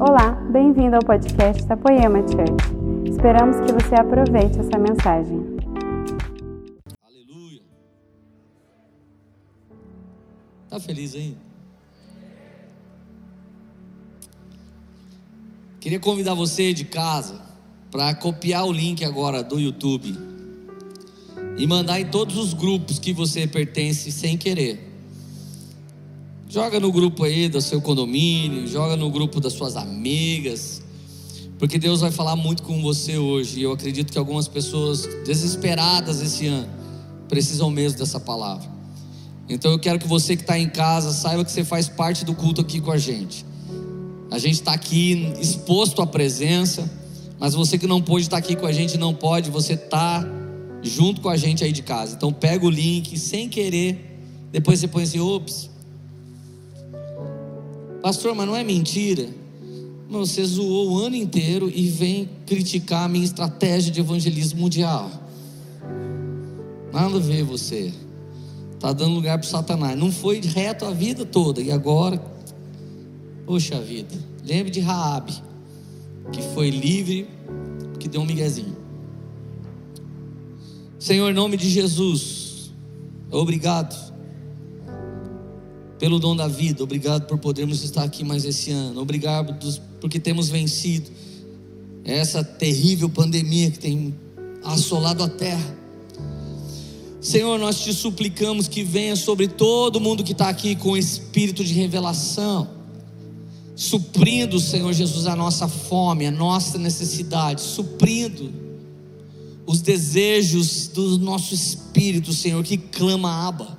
Olá, bem-vindo ao podcast da Poema Church. Esperamos que você aproveite essa mensagem. Aleluia. Tá feliz aí? Queria convidar você de casa para copiar o link agora do YouTube e mandar em todos os grupos que você pertence sem querer. Joga no grupo aí do seu condomínio, joga no grupo das suas amigas, porque Deus vai falar muito com você hoje. E eu acredito que algumas pessoas desesperadas esse ano precisam mesmo dessa palavra. Então eu quero que você que está em casa saiba que você faz parte do culto aqui com a gente. A gente está aqui exposto à presença, mas você que não pôde estar aqui com a gente, não pode, você está junto com a gente aí de casa. Então pega o link sem querer, depois você põe assim, ops. Pastor, mas não é mentira. Não, você zoou o ano inteiro e vem criticar a minha estratégia de evangelismo mundial. Nada a ver você. Está dando lugar para Satanás. Não foi reto a vida toda. E agora Poxa vida, lembre de Raabe, que foi livre, que deu um miguezinho. Senhor, em nome de Jesus, obrigado pelo dom da vida, obrigado por podermos estar aqui mais esse ano, obrigado porque temos vencido essa terrível pandemia que tem assolado a terra. Senhor, nós te suplicamos que venha sobre todo mundo que está aqui com espírito de revelação suprindo, Senhor Jesus, a nossa fome, a nossa necessidade, suprindo os desejos do nosso espírito, Senhor, que clama aba,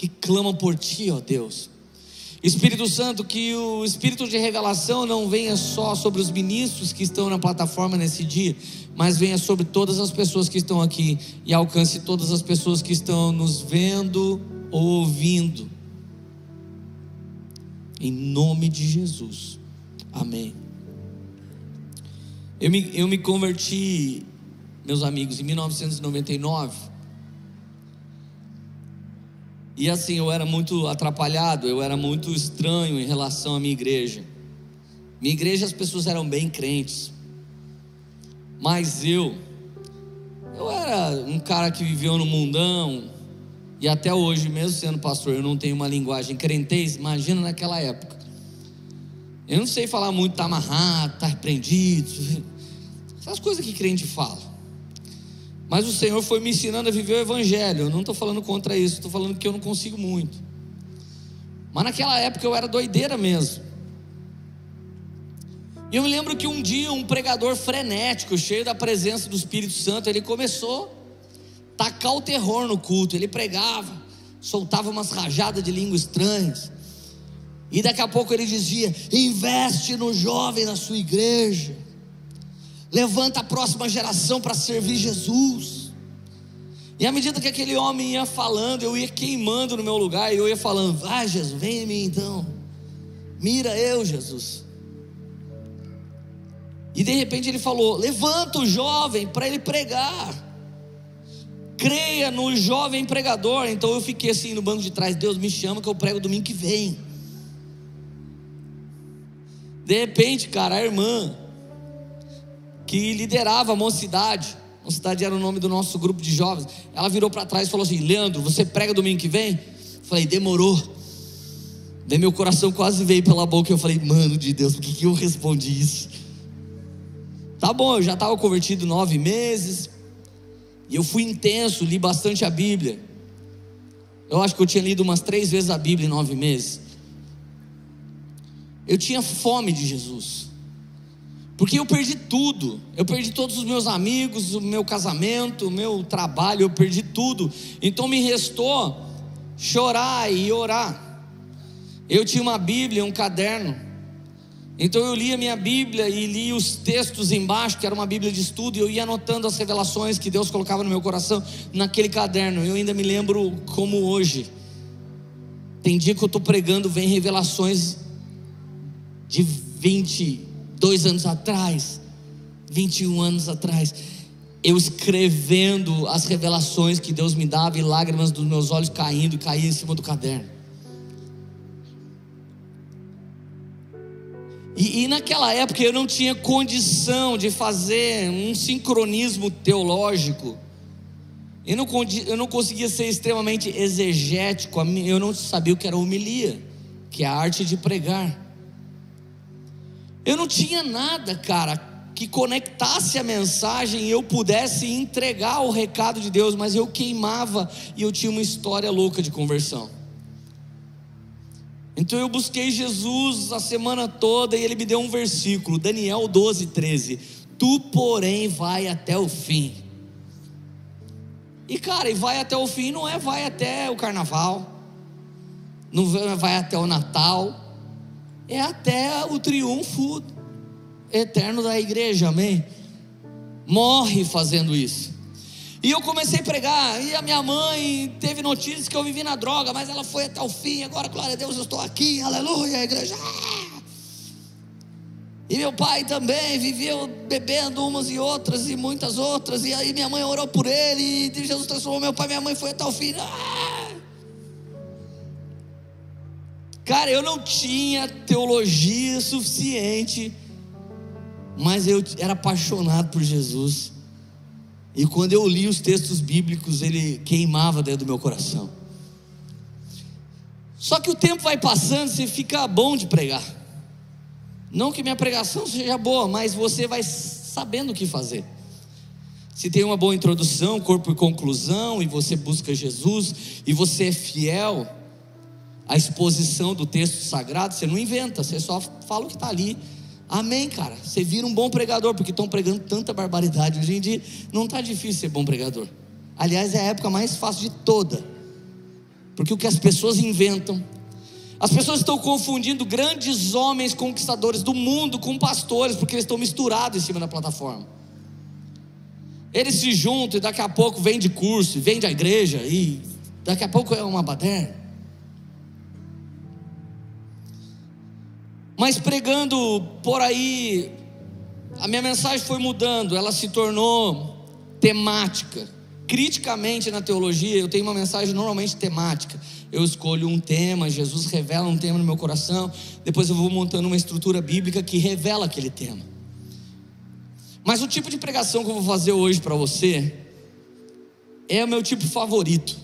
que clama por Ti, ó Deus. Espírito Santo, que o espírito de revelação não venha só sobre os ministros que estão na plataforma nesse dia, mas venha sobre todas as pessoas que estão aqui e alcance todas as pessoas que estão nos vendo ou ouvindo em nome de Jesus. Amém. Eu me, eu me converti, meus amigos, em 1999. E assim, eu era muito atrapalhado, eu era muito estranho em relação à minha igreja. Minha igreja as pessoas eram bem crentes. Mas eu, eu era um cara que viveu no mundão, e até hoje, mesmo sendo pastor, eu não tenho uma linguagem crentez, imagina naquela época. Eu não sei falar muito, tá amarrado, tá repreendido, essas coisas que crente fala. Mas o Senhor foi me ensinando a viver o Evangelho. Eu não estou falando contra isso, estou falando que eu não consigo muito. Mas naquela época eu era doideira mesmo. E eu me lembro que um dia um pregador frenético, cheio da presença do Espírito Santo, ele começou tacar o terror no culto. Ele pregava, soltava umas rajadas de língua estranhas. E daqui a pouco ele dizia: investe no jovem na sua igreja, levanta a próxima geração para servir Jesus. E à medida que aquele homem ia falando, eu ia queimando no meu lugar, e eu ia falando: vai, Jesus, vem em mim então, mira eu, Jesus. E de repente ele falou: levanta o jovem para ele pregar creia no jovem pregador. Então eu fiquei assim no banco de trás: Deus me chama que eu prego domingo que vem. De repente, cara, a irmã que liderava a mocidade, mocidade era o nome do nosso grupo de jovens, ela virou para trás e falou assim: Leandro, você prega domingo que vem? Eu falei: demorou. Daí meu coração quase veio pela boca. Eu falei: mano de Deus, por que, que eu respondi isso? Tá bom, eu já estava convertido nove meses. E eu fui intenso, li bastante a Bíblia. Eu acho que eu tinha lido umas três vezes a Bíblia em nove meses. Eu tinha fome de Jesus. Porque eu perdi tudo. Eu perdi todos os meus amigos, o meu casamento, o meu trabalho, eu perdi tudo. Então me restou chorar e orar. Eu tinha uma Bíblia, um caderno. Então eu li a minha Bíblia e li os textos embaixo, que era uma Bíblia de estudo, e eu ia anotando as revelações que Deus colocava no meu coração naquele caderno. Eu ainda me lembro como hoje. Tem dia que eu estou pregando, vem revelações de 22 anos atrás, 21 anos atrás. Eu escrevendo as revelações que Deus me dava e lágrimas dos meus olhos caindo, caindo em cima do caderno. E, e, naquela época eu não tinha condição de fazer um sincronismo teológico. Eu não, eu não conseguia ser extremamente exegético, eu não sabia o que era homilia, que é a arte de pregar. Eu não tinha nada, cara, que conectasse a mensagem e eu pudesse entregar o recado de Deus, mas eu queimava e eu tinha uma história louca de conversão. Então eu busquei Jesus a semana toda e ele me deu um versículo, Daniel 12, 13. Tu, porém, vai até o fim. E cara, e vai até o fim não é vai até o carnaval, não vai até o Natal, é até o triunfo eterno da igreja, amém? Morre fazendo isso. E eu comecei a pregar, e a minha mãe teve notícias que eu vivi na droga, mas ela foi até o fim. Agora, glória a Deus, eu estou aqui, aleluia, igreja. E meu pai também viveu bebendo umas e outras e muitas outras. E aí minha mãe orou por ele, e Jesus transformou meu pai, minha mãe foi até o fim. Cara, eu não tinha teologia suficiente, mas eu era apaixonado por Jesus. E quando eu li os textos bíblicos, ele queimava dentro do meu coração. Só que o tempo vai passando, você fica bom de pregar. Não que minha pregação seja boa, mas você vai sabendo o que fazer. Se tem uma boa introdução, corpo e conclusão, e você busca Jesus, e você é fiel à exposição do texto sagrado, você não inventa, você só fala o que está ali Amém, cara. Você vira um bom pregador, porque estão pregando tanta barbaridade. Hoje em dia não está difícil ser bom pregador. Aliás, é a época mais fácil de toda. Porque o que as pessoas inventam. As pessoas estão confundindo grandes homens conquistadores do mundo com pastores, porque eles estão misturados em cima da plataforma. Eles se juntam e daqui a pouco vem de curso, vem da igreja, e daqui a pouco é uma baderna. Mas pregando por aí, a minha mensagem foi mudando, ela se tornou temática. Criticamente na teologia, eu tenho uma mensagem normalmente temática. Eu escolho um tema, Jesus revela um tema no meu coração, depois eu vou montando uma estrutura bíblica que revela aquele tema. Mas o tipo de pregação que eu vou fazer hoje para você é o meu tipo favorito.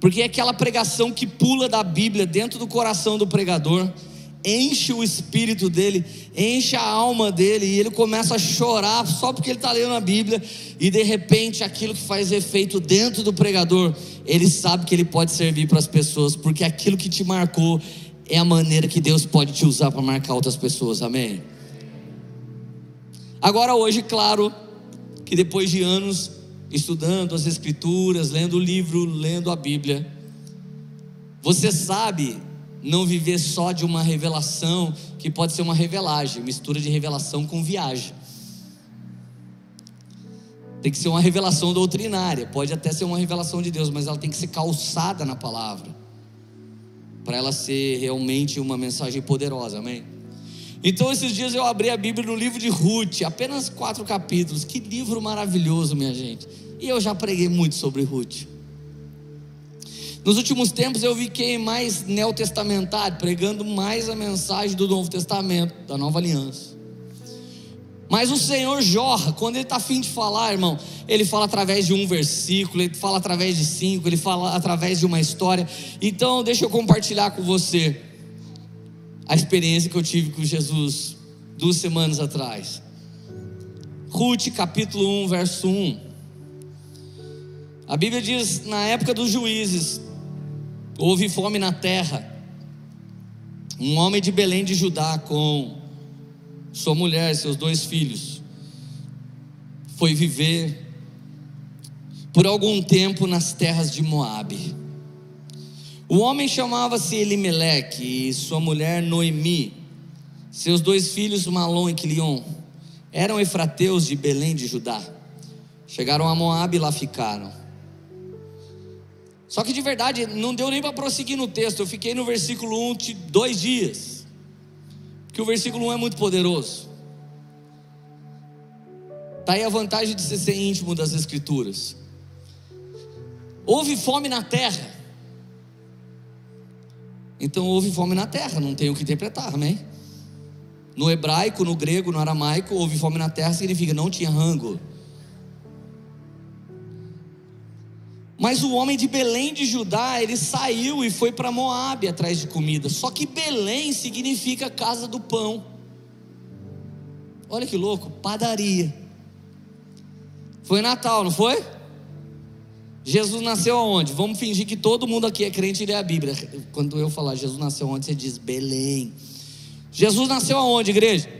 Porque é aquela pregação que pula da Bíblia dentro do coração do pregador enche o espírito dele, enche a alma dele, e ele começa a chorar só porque ele está lendo a Bíblia, e de repente aquilo que faz efeito dentro do pregador, ele sabe que ele pode servir para as pessoas, porque aquilo que te marcou é a maneira que Deus pode te usar para marcar outras pessoas, amém? Agora, hoje, claro, que depois de anos estudando as Escrituras, lendo o livro, lendo a Bíblia, você sabe não viver só de uma revelação, que pode ser uma revelagem, mistura de revelação com viagem. Tem que ser uma revelação doutrinária, pode até ser uma revelação de Deus, mas ela tem que ser calçada na palavra, para ela ser realmente uma mensagem poderosa, amém? Então, esses dias eu abri a Bíblia no livro de Ruth, apenas quatro capítulos, que livro maravilhoso, minha gente. E eu já preguei muito sobre Ruth. Nos últimos tempos eu fiquei mais neotestamentário, pregando mais a mensagem do Novo Testamento, da nova aliança. Mas o Senhor jorra, quando Ele está afim de falar, irmão, Ele fala através de um versículo, Ele fala através de cinco, Ele fala através de uma história. Então, deixa eu compartilhar com você a experiência que eu tive com Jesus duas semanas atrás. Ruth, capítulo 1, verso 1. A Bíblia diz: na época dos juízes, Houve fome na terra. Um homem de Belém de Judá, com sua mulher, seus dois filhos, foi viver por algum tempo nas terras de Moabe. O homem chamava-se Elimeleque e sua mulher Noemi. Seus dois filhos Malom e Quilion eram efrateus de Belém de Judá. Chegaram a Moabe e lá ficaram. Só que de verdade, não deu nem para prosseguir no texto. Eu fiquei no versículo 1 dois dias. Porque o versículo 1 é muito poderoso. Está aí a vantagem de ser, ser íntimo das Escrituras. Houve fome na terra. Então houve fome na terra, não tem o que interpretar, amém? No hebraico, no grego, no aramaico, houve fome na terra significa não tinha rango. Mas o homem de Belém de Judá, ele saiu e foi para Moabe atrás de comida. Só que Belém significa casa do pão. Olha que louco, padaria. Foi Natal, não foi? Jesus nasceu aonde? Vamos fingir que todo mundo aqui é crente e lê a Bíblia. Quando eu falar Jesus nasceu aonde, você diz Belém. Jesus nasceu aonde, igreja?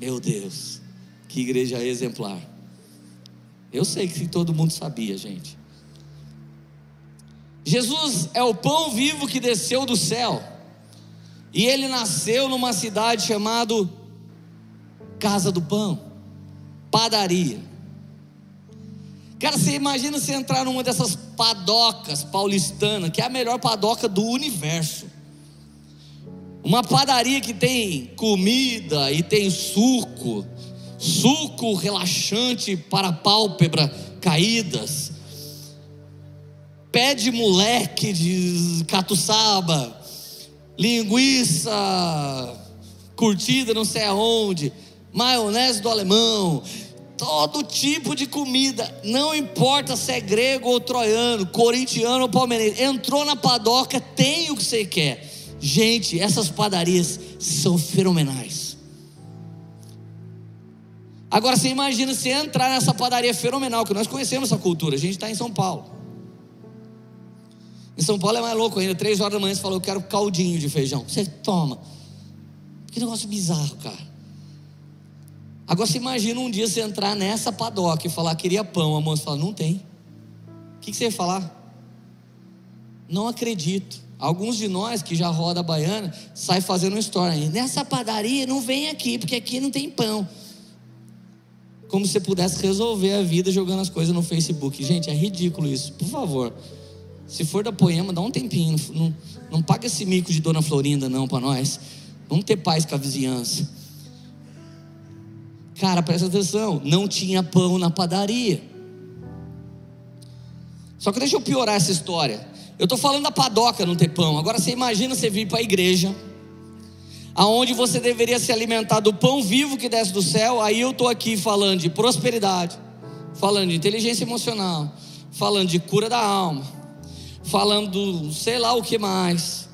Meu Deus, que igreja exemplar. Eu sei que todo mundo sabia, gente. Jesus é o pão vivo que desceu do céu. E ele nasceu numa cidade chamada Casa do Pão, padaria. Cara, você imagina você entrar numa dessas padocas paulistanas, que é a melhor padoca do universo. Uma padaria que tem comida e tem suco, suco relaxante para pálpebra caídas, pé de moleque de catuçaba, linguiça curtida não sei aonde, maionese do alemão, todo tipo de comida, não importa se é grego ou troiano, corintiano ou palmeirense, entrou na padoca, tem o que você quer. Gente, essas padarias são fenomenais. Agora você imagina se entrar nessa padaria fenomenal, que nós conhecemos essa cultura, a gente está em São Paulo. Em São Paulo é mais louco ainda, três horas da manhã você falou, eu quero caldinho de feijão. Você toma. Que negócio bizarro, cara. Agora você imagina um dia você entrar nessa padoca e falar, queria pão, a moça fala, não tem. O que, você ia falar? Não acredito. Alguns de nós que já roda a baiana, sai fazendo história. Nessa padaria não vem aqui, porque aqui não tem pão como se você pudesse resolver a vida jogando as coisas no Facebook. Gente, é ridículo isso. Por favor, se for da Poema, dá um tempinho. Não, não paga esse mico de Dona Florinda, não, para nós. Vamos ter paz com a vizinhança. Cara, presta atenção. Não tinha pão na padaria. Só que deixa eu piorar essa história. Eu estou falando da padoca não ter pão. Agora você imagina você vir para a igreja aonde você deveria se alimentar do pão vivo que desce do céu, aí eu estou aqui falando de prosperidade, falando de inteligência emocional, falando de cura da alma, falando do sei lá o que mais.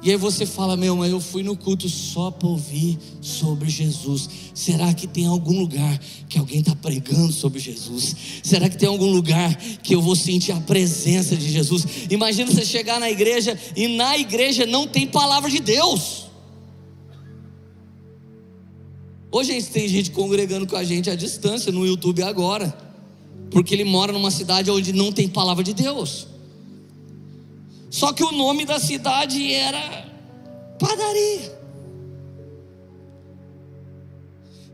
E aí você fala, meu, mas eu fui no culto só para ouvir sobre Jesus. Será que tem algum lugar que alguém está pregando sobre Jesus? Será que tem algum lugar que eu vou sentir a presença de Jesus? Imagina você chegar na igreja e na igreja não tem palavra de Deus. Hoje a gente tem gente congregando com a gente à distância no YouTube agora, porque ele mora numa cidade onde não tem palavra de Deus. Só que o nome da cidade era padaria.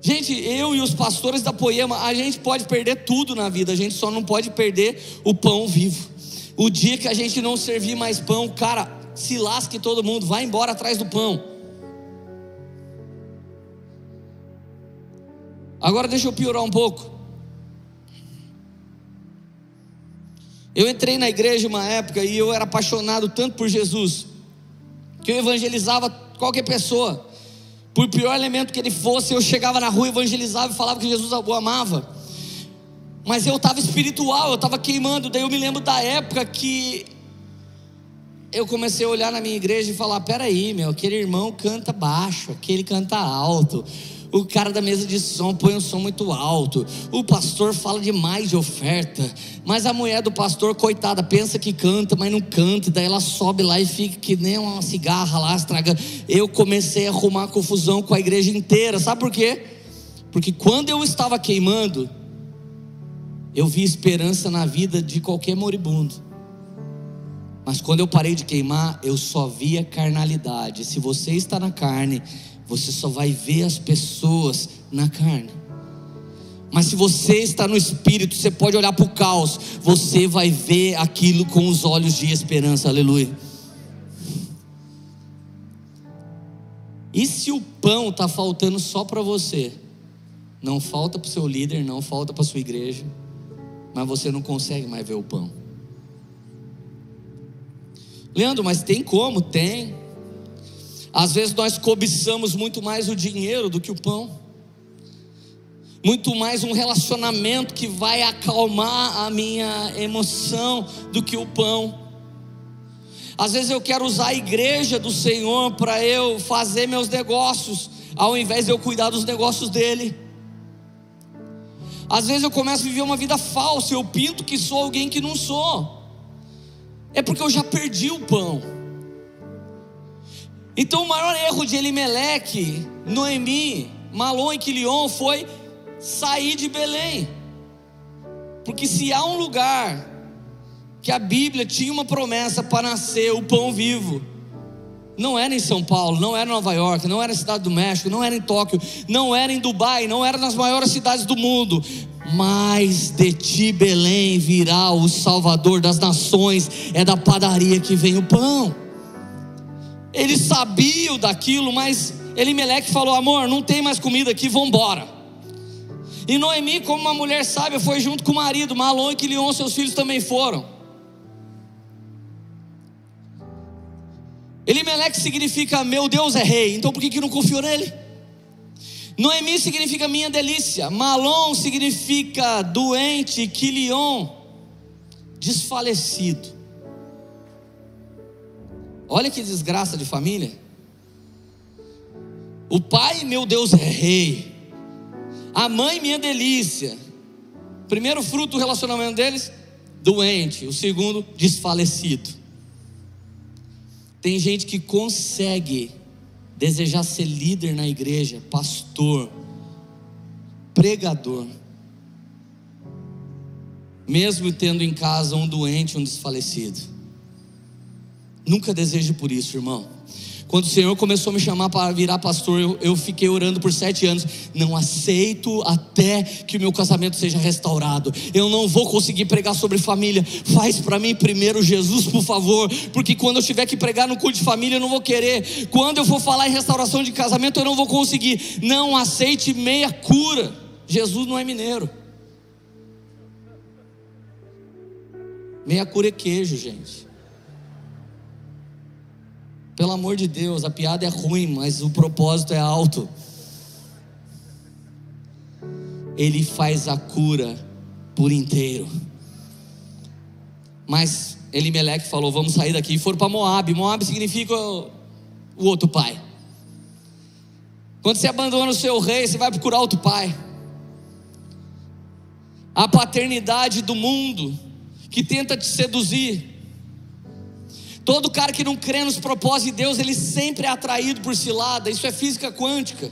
Gente, eu e os pastores da Poema, a gente pode perder tudo na vida, a gente só não pode perder o pão vivo. O dia que a gente não servir mais pão, cara, se lasque todo mundo, vai embora atrás do pão. Agora deixa eu piorar um pouco. Eu entrei na igreja uma época e eu era apaixonado tanto por Jesus, que eu evangelizava qualquer pessoa, por pior elemento que ele fosse, eu chegava na rua, evangelizava e falava que Jesus o amava. Mas eu estava espiritual, eu estava queimando. Daí eu me lembro da época que eu comecei a olhar na minha igreja e falar: peraí, meu, aquele irmão canta baixo, aquele canta alto o cara da mesa de som põe um som muito alto, o pastor fala demais de oferta, mas a mulher do pastor, coitada, pensa que canta, mas não canta, daí ela sobe lá e fica que nem uma cigarra lá, estraga. Eu comecei a arrumar confusão com a igreja inteira, sabe por quê? Porque quando eu estava queimando, eu vi esperança na vida de qualquer moribundo. Mas quando eu parei de queimar, eu só via carnalidade. Se você está na carne, você só vai ver as pessoas na carne. Mas se você está no espírito, você pode olhar para o caos, você vai ver aquilo com os olhos de esperança, aleluia. E se o pão está faltando só para você? Não falta para o seu líder, não falta para a sua igreja, mas você não consegue mais ver o pão. Leandro, mas tem como? Tem. Às vezes nós cobiçamos muito mais o dinheiro do que o pão, muito mais um relacionamento que vai acalmar a minha emoção do que o pão. Às vezes eu quero usar a igreja do Senhor para eu fazer meus negócios, ao invés de eu cuidar dos negócios dele. Às vezes eu começo a viver uma vida falsa, eu pinto que sou alguém que não sou. É porque eu já perdi o pão. Então o maior erro de Elimeleque, Noemi, Malon e Quilion foi sair de Belém. Porque se há um lugar que a Bíblia tinha uma promessa para nascer o pão vivo, não era em São Paulo, não era em Nova York, não era na cidade do México, não era em Tóquio, não era em Dubai, não era nas maiores cidades do mundo. Mas de ti, Belém, virá o Salvador das nações, é da padaria que vem o pão. Eles sabiam daquilo, mas Elimeleque falou: amor, não tem mais comida aqui, vamos embora. E Noemi, como uma mulher sábia, foi junto com o marido, Malon e Quilion, seus filhos também foram. Elimeleque significa meu Deus é rei, então por que, que não confiou nele? Noemi significa minha delícia, Malon significa doente, Quilion, desfalecido. Olha que desgraça de família. O pai, meu Deus, é rei. A mãe, minha delícia. Primeiro fruto do relacionamento deles, doente. O segundo, desfalecido. Tem gente que consegue desejar ser líder na igreja, pastor, pregador, mesmo tendo em casa um doente, um desfalecido. Nunca deseje por isso, irmão. Quando o Senhor começou a me chamar para virar pastor, eu, eu fiquei orando por sete anos. Não aceito até que o meu casamento seja restaurado. Eu não vou conseguir pregar sobre família. Faz para mim primeiro, Jesus, por favor. Porque quando eu tiver que pregar no culto de família, eu não vou querer. Quando eu for falar em restauração de casamento, eu não vou conseguir. Não aceite meia cura. Jesus não é mineiro. Meia cura é queijo, gente. Pelo amor de Deus, a piada é ruim, mas o propósito é alto. Ele faz a cura por inteiro. Mas Elimeleque falou: vamos sair daqui. E foram para Moab. Moab significa o outro pai. Quando você abandona o seu rei, você vai procurar outro pai. A paternidade do mundo que tenta te seduzir Todo cara que não crê nos propósitos de Deus, ele sempre é atraído por cilada. Isso é física quântica.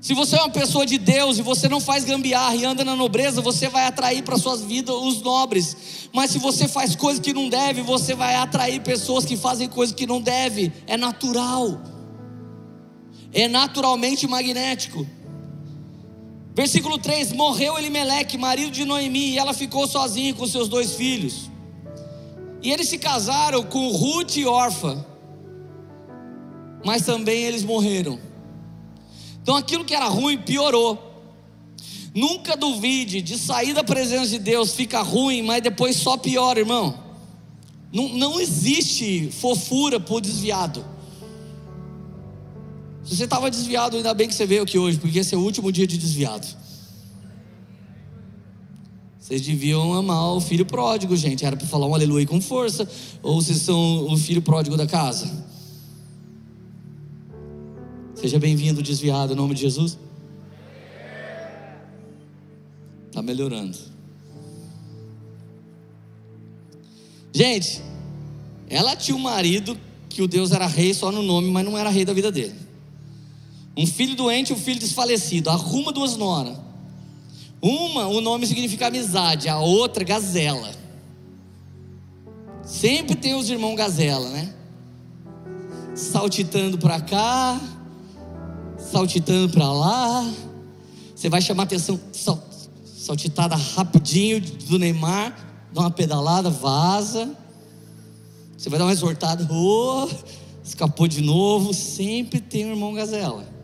Se você é uma pessoa de Deus e você não faz gambiarra e anda na nobreza, você vai atrair para suas vidas os nobres. Mas se você faz coisas que não deve, você vai atrair pessoas que fazem coisas que não deve. É natural. É naturalmente magnético. Versículo 3: Morreu Elimeleque, marido de Noemi, e ela ficou sozinha com seus dois filhos. E eles se casaram com Ruth e Orfa. Mas também eles morreram. Então aquilo que era ruim piorou. Nunca duvide de sair da presença de Deus, fica ruim, mas depois só piora, irmão. Não, não existe fofura por desviado. Se você estava desviado, ainda bem que você veio aqui hoje, porque esse é o último dia de desviado. Vocês deviam amar o filho pródigo, gente. Era para falar um aleluia com força. Ou vocês são o filho pródigo da casa? Seja bem-vindo, desviado, em nome de Jesus. Está melhorando. Gente, ela tinha um marido que o Deus era rei só no nome, mas não era rei da vida dele. Um filho doente e um filho desfalecido. Arruma duas noras. Uma, o nome significa amizade, a outra, gazela. Sempre tem os irmãos gazela, né? Saltitando para cá, saltitando para lá. Você vai chamar atenção, sal, saltitada rapidinho do Neymar, dá uma pedalada, vaza. Você vai dar uma exortada, oh, escapou de novo. Sempre tem um irmão gazela.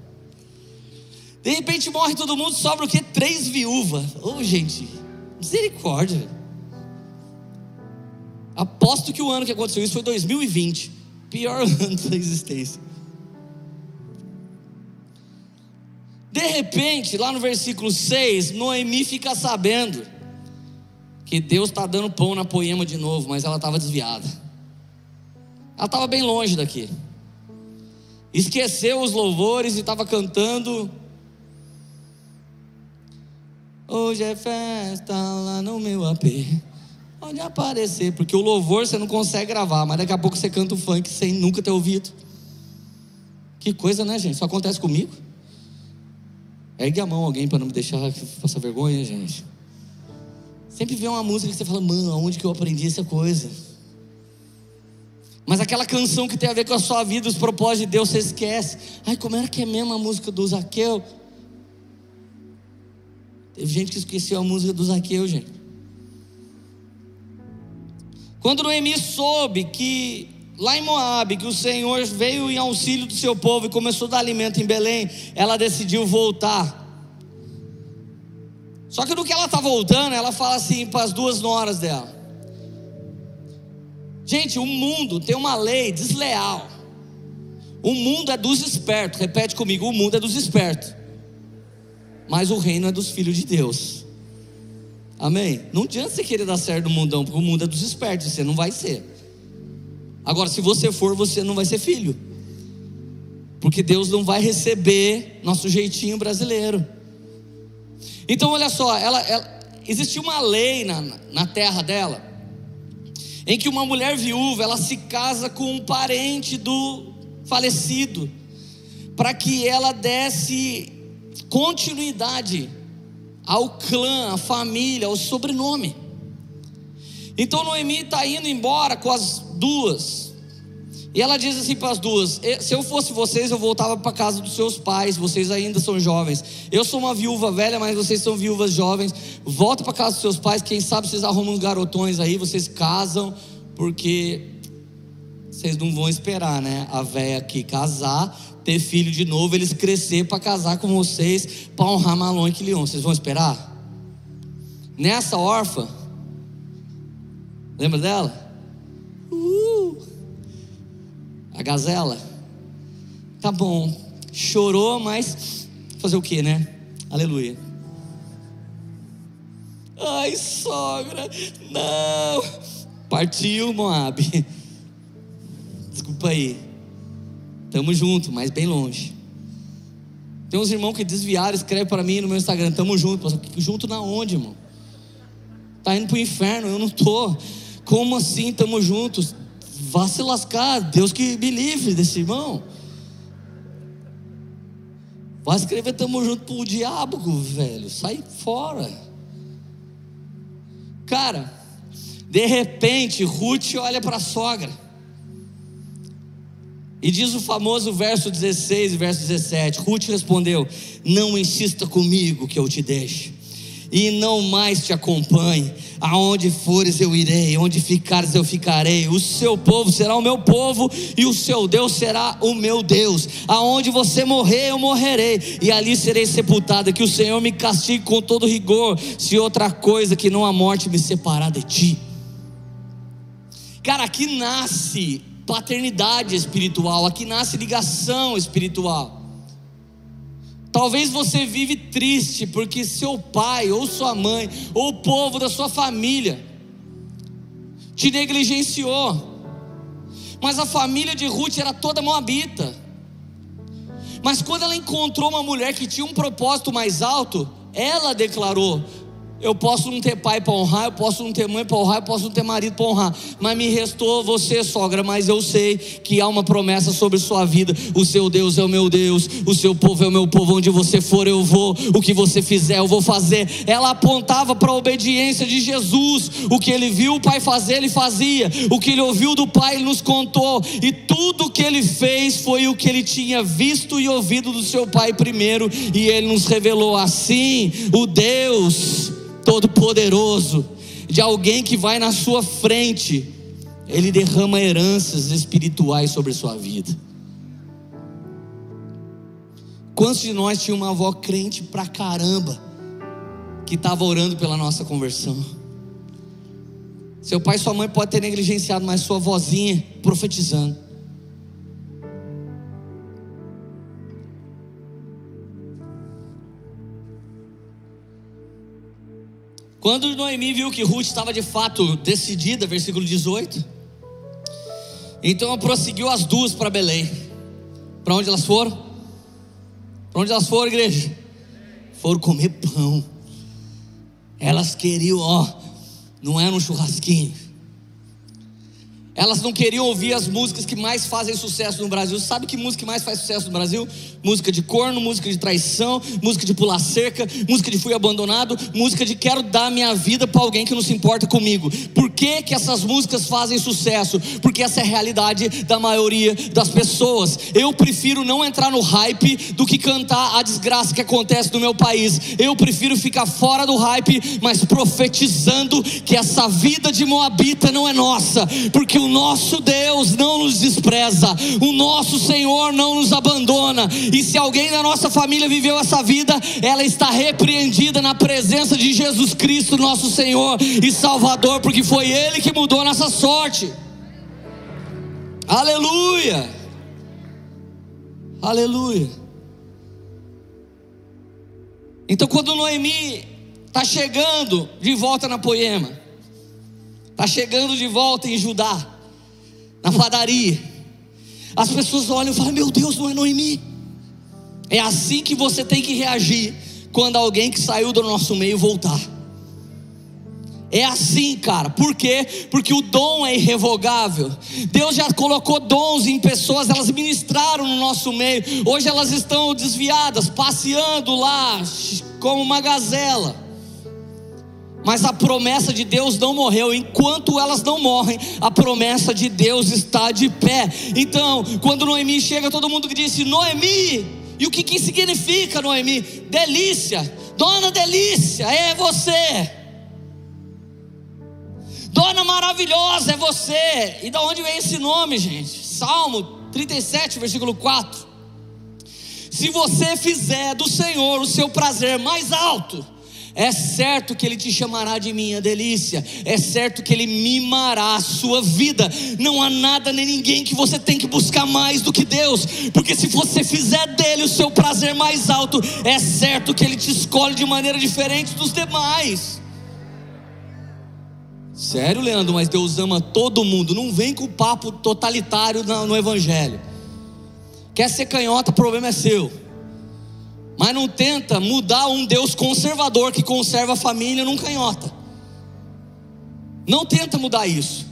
De repente morre todo mundo, sobra o quê? Três viúvas. Ô oh, gente, misericórdia. Aposto que o ano que aconteceu isso foi 2020. Pior ano da existência. De repente, lá no versículo 6, Noemi fica sabendo que Deus está dando pão na poema de novo, mas ela estava desviada. Ela estava bem longe daqui. Esqueceu os louvores e estava cantando. Hoje é festa lá no meu AP. Pode aparecer, porque o louvor você não consegue gravar, mas daqui a pouco você canta o funk sem nunca ter ouvido. Que coisa, né, gente? Isso acontece comigo. Ergue a mão alguém para não me deixar passar vergonha, gente. Sempre vê uma música que você fala, mano, aonde que eu aprendi essa coisa? Mas aquela canção que tem a ver com a sua vida, os propósitos de Deus, você esquece. Ai, como era que é mesmo a música do Zaqueu? Teve gente que esqueceu a música do Zaqueu, gente. Quando Noemi soube que lá em Moab, que o Senhor veio em auxílio do seu povo e começou a dar alimento em Belém, ela decidiu voltar. Só que no que ela está voltando, ela fala assim para as duas noras dela: Gente, o mundo tem uma lei desleal. O mundo é dos espertos. Repete comigo: o mundo é dos espertos. Mas o reino é dos filhos de Deus. Amém? Não adianta você querer dar certo no mundão, porque o mundo é dos espertos, você não vai ser. Agora, se você for, você não vai ser filho. Porque Deus não vai receber nosso jeitinho brasileiro. Então, olha só, ela, ela existia uma lei na, na terra dela, em que uma mulher viúva ela se casa com um parente do falecido, para que ela desse continuidade ao clã, à família, ao sobrenome. Então Noemi está indo embora com as duas. E ela diz assim para as duas: Se eu fosse vocês, eu voltava para casa dos seus pais. Vocês ainda são jovens. Eu sou uma viúva velha, mas vocês são viúvas jovens. Volta para casa dos seus pais. Quem sabe vocês arrumam uns garotões aí. Vocês casam, porque vocês não vão esperar, né? A velha aqui casar, ter filho de novo, eles crescer para casar com vocês, para honrar Malon e Quilion. Vocês vão esperar? Nessa órfã, lembra dela? Uh, a gazela. Tá bom, chorou, mas fazer o que, né? Aleluia. Ai, sogra, não. Partiu Moab. Desculpa aí. Tamo junto, mas bem longe. Tem uns irmãos que desviaram, escreve para mim no meu Instagram, tamo junto. Junto na onde, irmão? Tá indo pro inferno, eu não tô. Como assim tamo juntos? Vá se lascar, Deus que me livre desse irmão. Vai escrever tamo junto pro diabo, velho. Sai fora. Cara, de repente, Ruth olha para a sogra. E diz o famoso verso 16 e verso 17: Ruth respondeu: Não insista comigo que eu te deixe, e não mais te acompanhe. Aonde fores eu irei, onde ficares eu ficarei. O seu povo será o meu povo, e o seu Deus será o meu Deus. Aonde você morrer, eu morrerei, e ali serei sepultada. Que o Senhor me castigue com todo rigor, se outra coisa que não a morte me separar de ti. Cara, aqui nasce paternidade espiritual, aqui nasce ligação espiritual. Talvez você vive triste porque seu pai ou sua mãe ou o povo da sua família te negligenciou. Mas a família de Ruth era toda moabita. Mas quando ela encontrou uma mulher que tinha um propósito mais alto, ela declarou: eu posso não ter pai para honrar, eu posso não ter mãe para honrar, eu posso não ter marido para honrar, mas me restou você, sogra. Mas eu sei que há uma promessa sobre sua vida. O seu Deus é o meu Deus, o seu povo é o meu povo. Onde você for, eu vou. O que você fizer, eu vou fazer. Ela apontava para a obediência de Jesus. O que ele viu o pai fazer, ele fazia. O que ele ouviu do pai, ele nos contou. E tudo que ele fez foi o que ele tinha visto e ouvido do seu pai primeiro. E ele nos revelou assim: o Deus todo-poderoso, de alguém que vai na sua frente, ele derrama heranças espirituais sobre sua vida. Quantos de nós tinha uma avó crente pra caramba, que estava orando pela nossa conversão? Seu pai e sua mãe podem ter negligenciado, mas sua vozinha profetizando. Quando Noemi viu que Ruth estava de fato decidida, versículo 18, então ela prosseguiu as duas para Belém. Para onde elas foram? Para onde elas foram, igreja? Foram comer pão. Elas queriam, ó, não era um churrasquinho. Elas não queriam ouvir as músicas que mais fazem sucesso no Brasil. Sabe que música que mais faz sucesso no Brasil? Música de corno, música de traição, música de pular cerca, música de fui abandonado, música de quero dar minha vida para alguém que não se importa comigo. Por que, que essas músicas fazem sucesso? Porque essa é a realidade da maioria das pessoas. Eu prefiro não entrar no hype do que cantar a desgraça que acontece no meu país. Eu prefiro ficar fora do hype, mas profetizando que essa vida de Moabita não é nossa, porque o nosso Deus não nos despreza, o nosso Senhor não nos abandona, e se alguém da nossa família viveu essa vida, ela está repreendida na presença de Jesus Cristo, nosso Senhor e Salvador, porque foi Ele que mudou nossa sorte. Aleluia! Aleluia! Então, quando Noemi está chegando de volta na Poema, está chegando de volta em Judá, na padaria. As pessoas olham e falam: Meu Deus, não é Noemi. É assim que você tem que reagir quando alguém que saiu do nosso meio voltar. É assim, cara. Por quê? Porque o dom é irrevogável. Deus já colocou dons em pessoas, elas ministraram no nosso meio. Hoje elas estão desviadas, passeando lá como uma gazela. Mas a promessa de Deus não morreu. Enquanto elas não morrem, a promessa de Deus está de pé. Então, quando Noemi chega, todo mundo disse: Noemi. E o que, que significa Noemi? Delícia. Dona Delícia, é você. Dona maravilhosa é você. E da onde vem esse nome, gente? Salmo 37, versículo 4. Se você fizer do Senhor o seu prazer mais alto, é certo que Ele te chamará de minha delícia, é certo que Ele mimará a sua vida. Não há nada nem ninguém que você tem que buscar mais do que Deus, porque se você fizer dele o seu prazer mais alto, é certo que Ele te escolhe de maneira diferente dos demais. Sério, Leandro, mas Deus ama todo mundo. Não vem com papo totalitário no Evangelho. Quer ser canhota, o problema é seu. Mas não tenta mudar um Deus conservador que conserva a família num canhota. Não tenta mudar isso.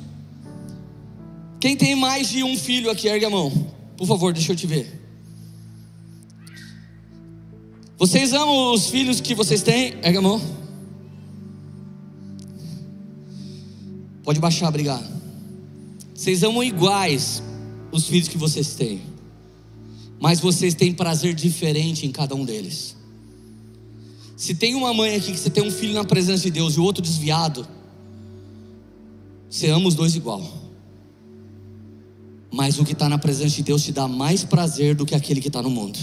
Quem tem mais de um filho aqui, ergue a mão. Por favor, deixa eu te ver. Vocês amam os filhos que vocês têm? Ergue a mão. Pode baixar, obrigado. Vocês amam iguais os filhos que vocês têm mas vocês têm prazer diferente em cada um deles. Se tem uma mãe aqui que você tem um filho na presença de Deus e o outro desviado, você ama os dois igual. Mas o que está na presença de Deus te dá mais prazer do que aquele que está no mundo.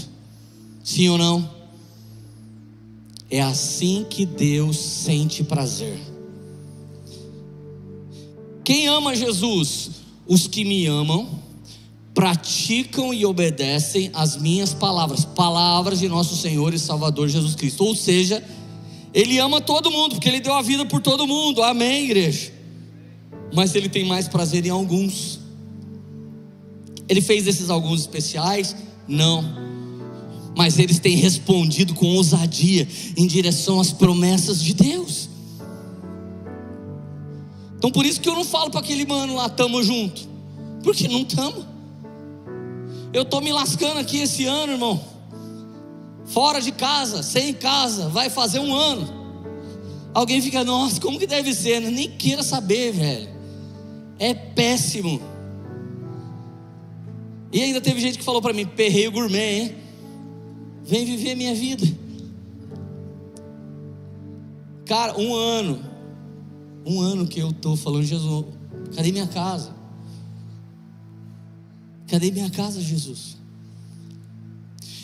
Sim ou não? É assim que Deus sente prazer. Quem ama Jesus? Os que me amam praticam e obedecem as minhas palavras, palavras de nosso Senhor e Salvador Jesus Cristo. Ou seja, Ele ama todo mundo, porque Ele deu a vida por todo mundo, amém, igreja? Mas Ele tem mais prazer em alguns. Ele fez esses alguns especiais? Não. Mas eles têm respondido com ousadia em direção às promessas de Deus. Então por isso que eu não falo para aquele mano lá, tamo junto. Porque não tamo. Eu estou me lascando aqui esse ano, irmão. Fora de casa, sem casa, vai fazer um ano. Alguém fica, nossa, como que deve ser? Nem queira saber, velho. É péssimo. E ainda teve gente que falou para mim, perreio gourmet, hein? Vem viver minha vida. Cara, um ano. Um ano que eu estou falando, Jesus, cadê minha casa? Cadê minha casa, Jesus?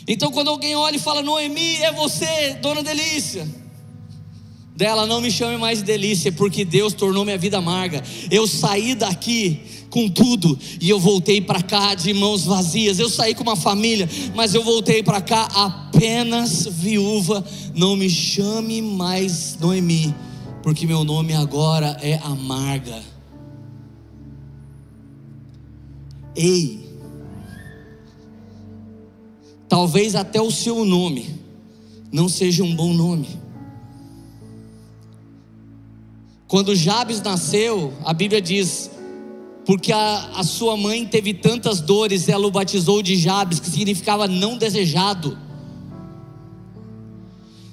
Então, quando alguém olha e fala, Noemi, é você, dona Delícia. Dela, não me chame mais de delícia, porque Deus tornou minha vida amarga. Eu saí daqui com tudo e eu voltei para cá de mãos vazias. Eu saí com uma família, mas eu voltei para cá apenas viúva. Não me chame mais Noemi, porque meu nome agora é amarga. Ei, talvez até o seu nome não seja um bom nome. Quando Jabes nasceu, a Bíblia diz: porque a, a sua mãe teve tantas dores, ela o batizou de Jabes, que significava não desejado.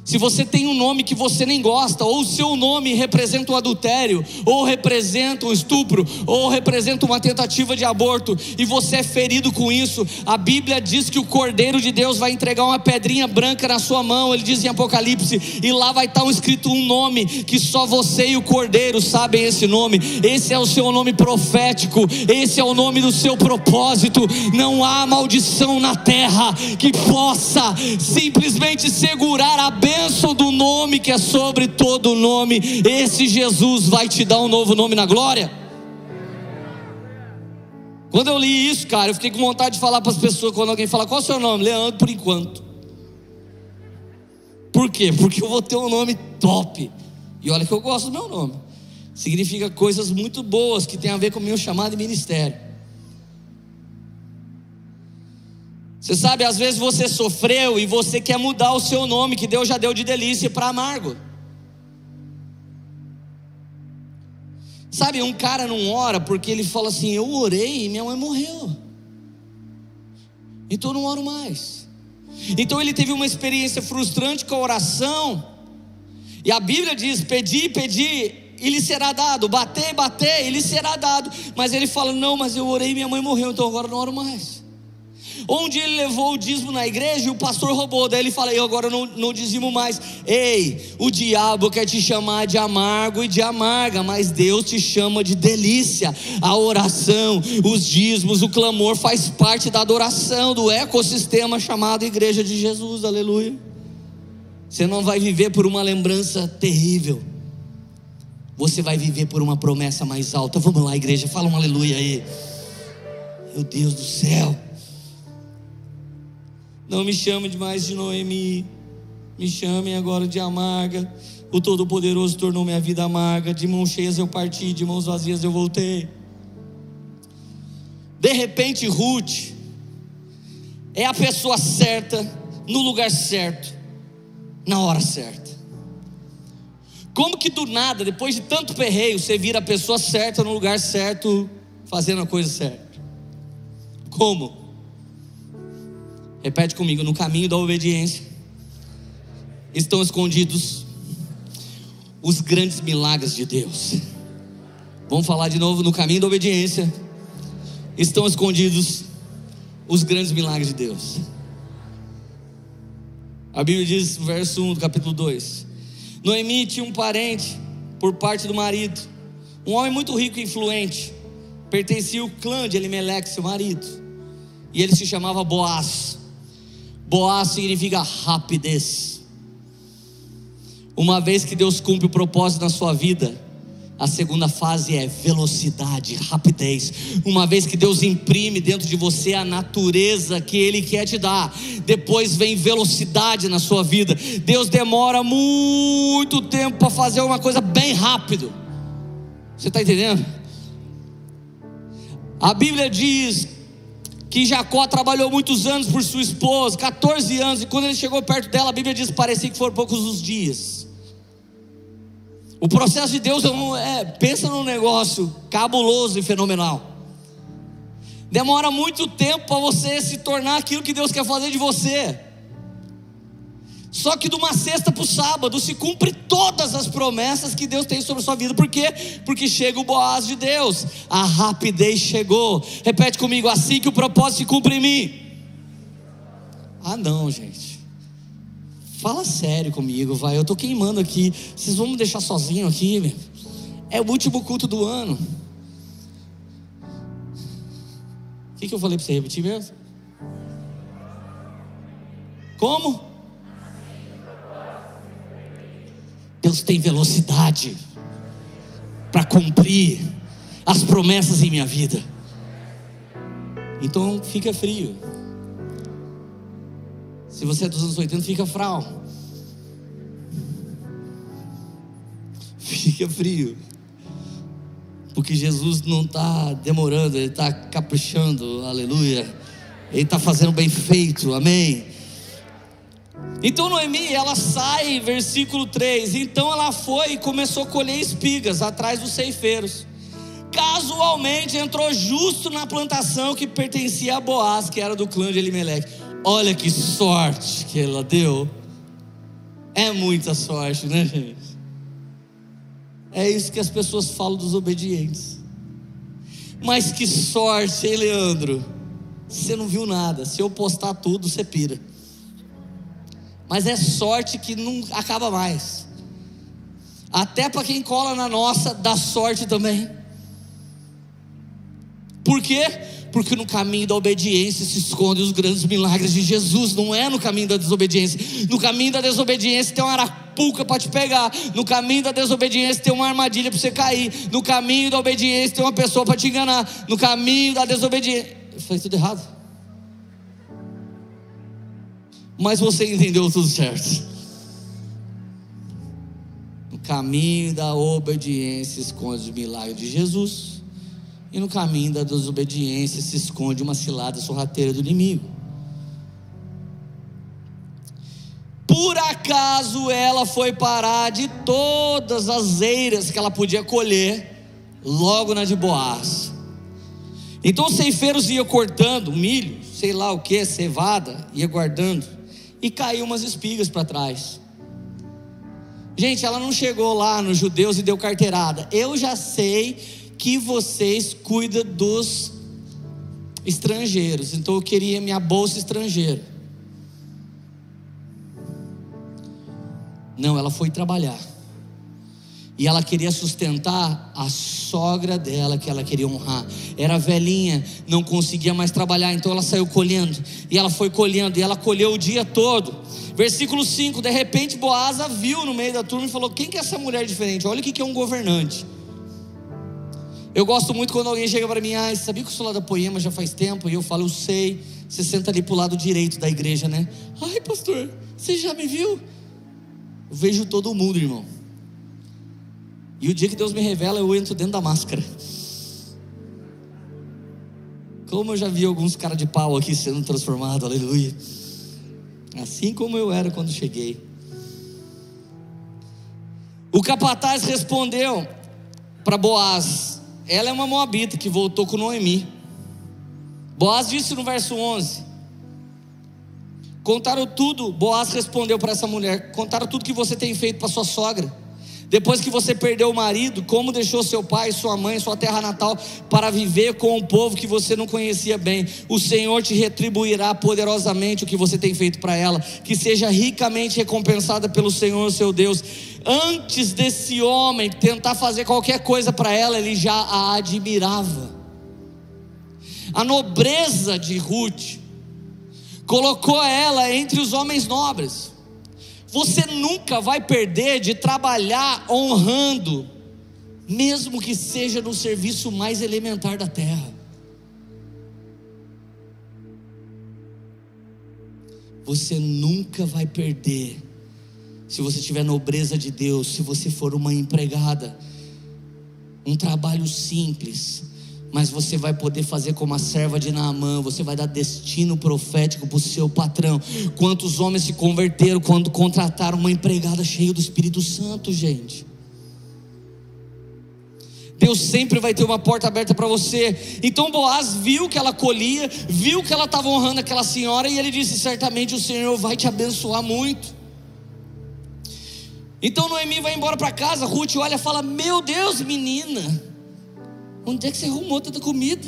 Se você tem um nome que você nem gosta, ou o seu nome representa um adultério, ou representa um estupro, ou representa uma tentativa de aborto, e você é ferido com isso, a Bíblia diz que o Cordeiro de Deus vai entregar uma pedrinha branca na sua mão, ele diz em Apocalipse, e lá vai estar escrito um nome que só você e o Cordeiro sabem esse nome. Esse é o seu nome profético, esse é o nome do seu propósito. Não há maldição na terra que possa simplesmente segurar a bênção bênção do nome que é sobre todo nome, esse Jesus vai te dar um novo nome na glória. Quando eu li isso, cara, eu fiquei com vontade de falar para as pessoas, quando alguém fala, qual é o seu nome? Leandro, por enquanto. Por quê? Porque eu vou ter um nome top. E olha que eu gosto do meu nome. Significa coisas muito boas que tem a ver com o meu chamado e ministério. Você sabe, às vezes você sofreu e você quer mudar o seu nome que Deus já deu de delícia para amargo. Sabe, um cara não ora porque ele fala assim: Eu orei e minha mãe morreu. Então eu não oro mais. Então ele teve uma experiência frustrante com a oração. E a Bíblia diz: Pedi, pedi, e lhe será dado. Bater, bater, e lhe será dado. Mas ele fala: Não, mas eu orei e minha mãe morreu, então agora eu não oro mais. Onde ele levou o dízimo na igreja e o pastor roubou. Daí ele fala: Eu agora não, não dizimo mais. Ei, o diabo quer te chamar de amargo e de amarga, mas Deus te chama de delícia. A oração, os dízimos, o clamor faz parte da adoração, do ecossistema chamado Igreja de Jesus. Aleluia. Você não vai viver por uma lembrança terrível. Você vai viver por uma promessa mais alta. Vamos lá, igreja, fala um aleluia aí. Meu Deus do céu. Não me chame mais de Noemi, me chamem agora de amarga. O Todo-Poderoso tornou minha vida amarga. De mãos cheias eu parti, de mãos vazias eu voltei. De repente, Ruth é a pessoa certa, no lugar certo, na hora certa. Como que do nada, depois de tanto perreio, você vira a pessoa certa no lugar certo, fazendo a coisa certa? Como? Repete comigo: no caminho da obediência estão escondidos os grandes milagres de Deus. Vamos falar de novo: no caminho da obediência estão escondidos os grandes milagres de Deus. A Bíblia diz, verso 1 do capítulo 2: Noemi tinha um parente por parte do marido, um homem muito rico e influente, pertencia ao clã de Elimelec, seu marido, e ele se chamava Boaz. Boaz significa rapidez. Uma vez que Deus cumpre o propósito na sua vida, a segunda fase é velocidade, rapidez. Uma vez que Deus imprime dentro de você a natureza que Ele quer te dar, depois vem velocidade na sua vida. Deus demora muito tempo para fazer uma coisa bem rápido. Você está entendendo? A Bíblia diz que Jacó trabalhou muitos anos por sua esposa, 14 anos, e quando ele chegou perto dela, a Bíblia diz que parecia que foram poucos os dias. O processo de Deus é, pensa num negócio cabuloso e fenomenal. Demora muito tempo para você se tornar aquilo que Deus quer fazer de você. Só que de uma sexta para o sábado se cumpre todas as promessas que Deus tem sobre a sua vida. Por quê? Porque chega o Boaz de Deus. A rapidez chegou. Repete comigo, assim que o propósito se cumpre em mim. Ah não, gente. Fala sério comigo, vai. Eu estou queimando aqui. Vocês vão me deixar sozinho aqui? Meu? É o último culto do ano. O que, que eu falei para você repetir mesmo? Como? Deus tem velocidade para cumprir as promessas em minha vida. Então fica frio. Se você é dos anos 80, fica fral. é frio. Porque Jesus não está demorando, Ele está caprichando, aleluia. Ele está fazendo bem feito, amém. Então Noemi, ela sai, versículo 3. Então ela foi e começou a colher espigas atrás dos ceifeiros. Casualmente entrou justo na plantação que pertencia a Boaz, que era do clã de Elimelech. Olha que sorte que ela deu. É muita sorte, né, gente? É isso que as pessoas falam dos obedientes. Mas que sorte, hein, Leandro? Você não viu nada. Se eu postar tudo, você pira. Mas é sorte que não acaba mais. Até para quem cola na nossa, dá sorte também. Por quê? Porque no caminho da obediência se escondem os grandes milagres de Jesus, não é no caminho da desobediência. No caminho da desobediência tem uma arapuca para te pegar. No caminho da desobediência tem uma armadilha para você cair. No caminho da obediência tem uma pessoa para te enganar. No caminho da desobediência. Eu falei tudo errado. Mas você entendeu tudo certo. No caminho da obediência esconde os milagres de Jesus. E no caminho da desobediência se esconde uma cilada sorrateira do inimigo. Por acaso ela foi parar de todas as eiras que ela podia colher, logo na de Boaz. Então os ceifeiros iam cortando milho, sei lá o que, cevada, ia guardando, e caiu umas espigas para trás. Gente, ela não chegou lá nos judeus e deu carteirada. Eu já sei que vocês cuidam dos estrangeiros. Então eu queria minha bolsa estrangeira. Não, ela foi trabalhar. E ela queria sustentar a sogra dela, que ela queria honrar. Era velhinha, não conseguia mais trabalhar, então ela saiu colhendo. E ela foi colhendo, e ela colheu o dia todo. Versículo 5: De repente Boasa viu no meio da turma e falou: Quem que é essa mulher diferente? Olha o que é um governante. Eu gosto muito quando alguém chega para mim, ah, sabia que eu sou lá da Poema já faz tempo? E eu falo, eu sei. Você senta ali para o lado direito da igreja, né? Ai, pastor, você já me viu? Eu vejo todo mundo, irmão. E o dia que Deus me revela, eu entro dentro da máscara. Como eu já vi alguns caras de pau aqui sendo transformados, aleluia. Assim como eu era quando cheguei. O capataz respondeu para Boaz: ela é uma moabita que voltou com Noemi. Boaz disse no verso 11: Contaram tudo, Boaz respondeu para essa mulher: Contaram tudo que você tem feito para sua sogra. Depois que você perdeu o marido, como deixou seu pai, sua mãe, sua terra natal para viver com um povo que você não conhecia bem, o Senhor te retribuirá poderosamente o que você tem feito para ela, que seja ricamente recompensada pelo Senhor seu Deus. Antes desse homem tentar fazer qualquer coisa para ela, ele já a admirava. A nobreza de Ruth colocou ela entre os homens nobres. Você nunca vai perder de trabalhar honrando, mesmo que seja no serviço mais elementar da terra. Você nunca vai perder se você tiver nobreza de Deus, se você for uma empregada, um trabalho simples, mas você vai poder fazer como a serva de Naamã, você vai dar destino profético para o seu patrão. Quantos homens se converteram quando contrataram uma empregada cheia do Espírito Santo, gente? Deus sempre vai ter uma porta aberta para você. Então Boaz viu que ela colhia, viu que ela estava honrando aquela senhora, e ele disse: Certamente o Senhor vai te abençoar muito. Então Noemi vai embora para casa, Ruth olha e fala: Meu Deus, menina Onde é que você arrumou tanta comida?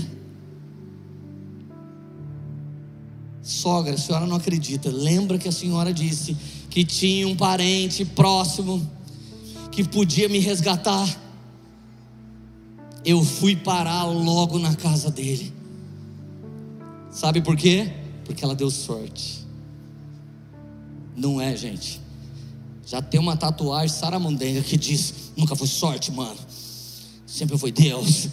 Sogra, a senhora não acredita. Lembra que a senhora disse que tinha um parente próximo que podia me resgatar? Eu fui parar logo na casa dele. Sabe por quê? Porque ela deu sorte. Não é, gente. Já tem uma tatuagem saramandenga que diz: nunca foi sorte, mano sempre foi Deus.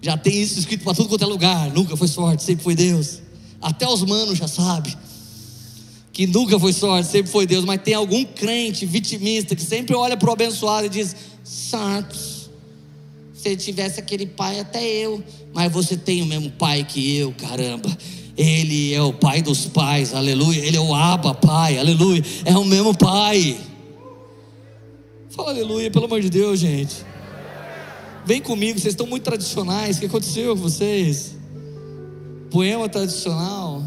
Já tem isso escrito para tudo quanto é lugar. Nunca foi sorte, sempre foi Deus. Até os manos já sabem que nunca foi sorte, sempre foi Deus, mas tem algum crente vitimista que sempre olha para o abençoado e diz: Santos, se tivesse aquele pai, até eu, mas você tem o mesmo pai que eu, caramba. Ele é o pai dos pais, aleluia. Ele é o Abba, pai, aleluia. É o mesmo pai. Aleluia, pelo amor de Deus, gente. Vem comigo, vocês estão muito tradicionais. O que aconteceu com vocês? Poema tradicional.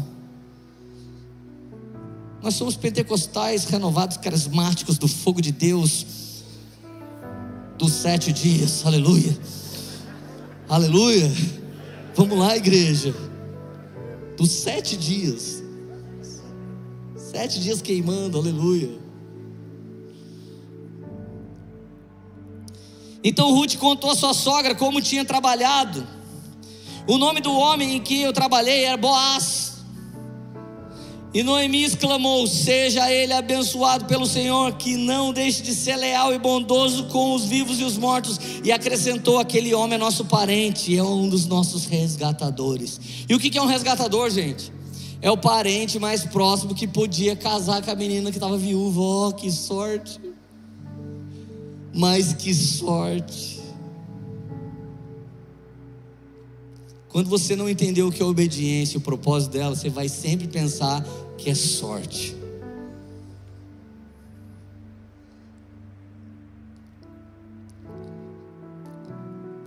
Nós somos pentecostais renovados, carismáticos do fogo de Deus, dos sete dias, aleluia, aleluia. Vamos lá, igreja, dos sete dias, sete dias queimando, aleluia. Então Ruth contou à sua sogra como tinha trabalhado. O nome do homem em que eu trabalhei era Boaz. E Noemi exclamou: Seja ele abençoado pelo Senhor, que não deixe de ser leal e bondoso com os vivos e os mortos. E acrescentou: Aquele homem é nosso parente, é um dos nossos resgatadores. E o que é um resgatador, gente? É o parente mais próximo que podia casar com a menina que estava viúva. Oh, que sorte! Mas que sorte! Quando você não entendeu o que é obediência, o propósito dela, você vai sempre pensar que é sorte.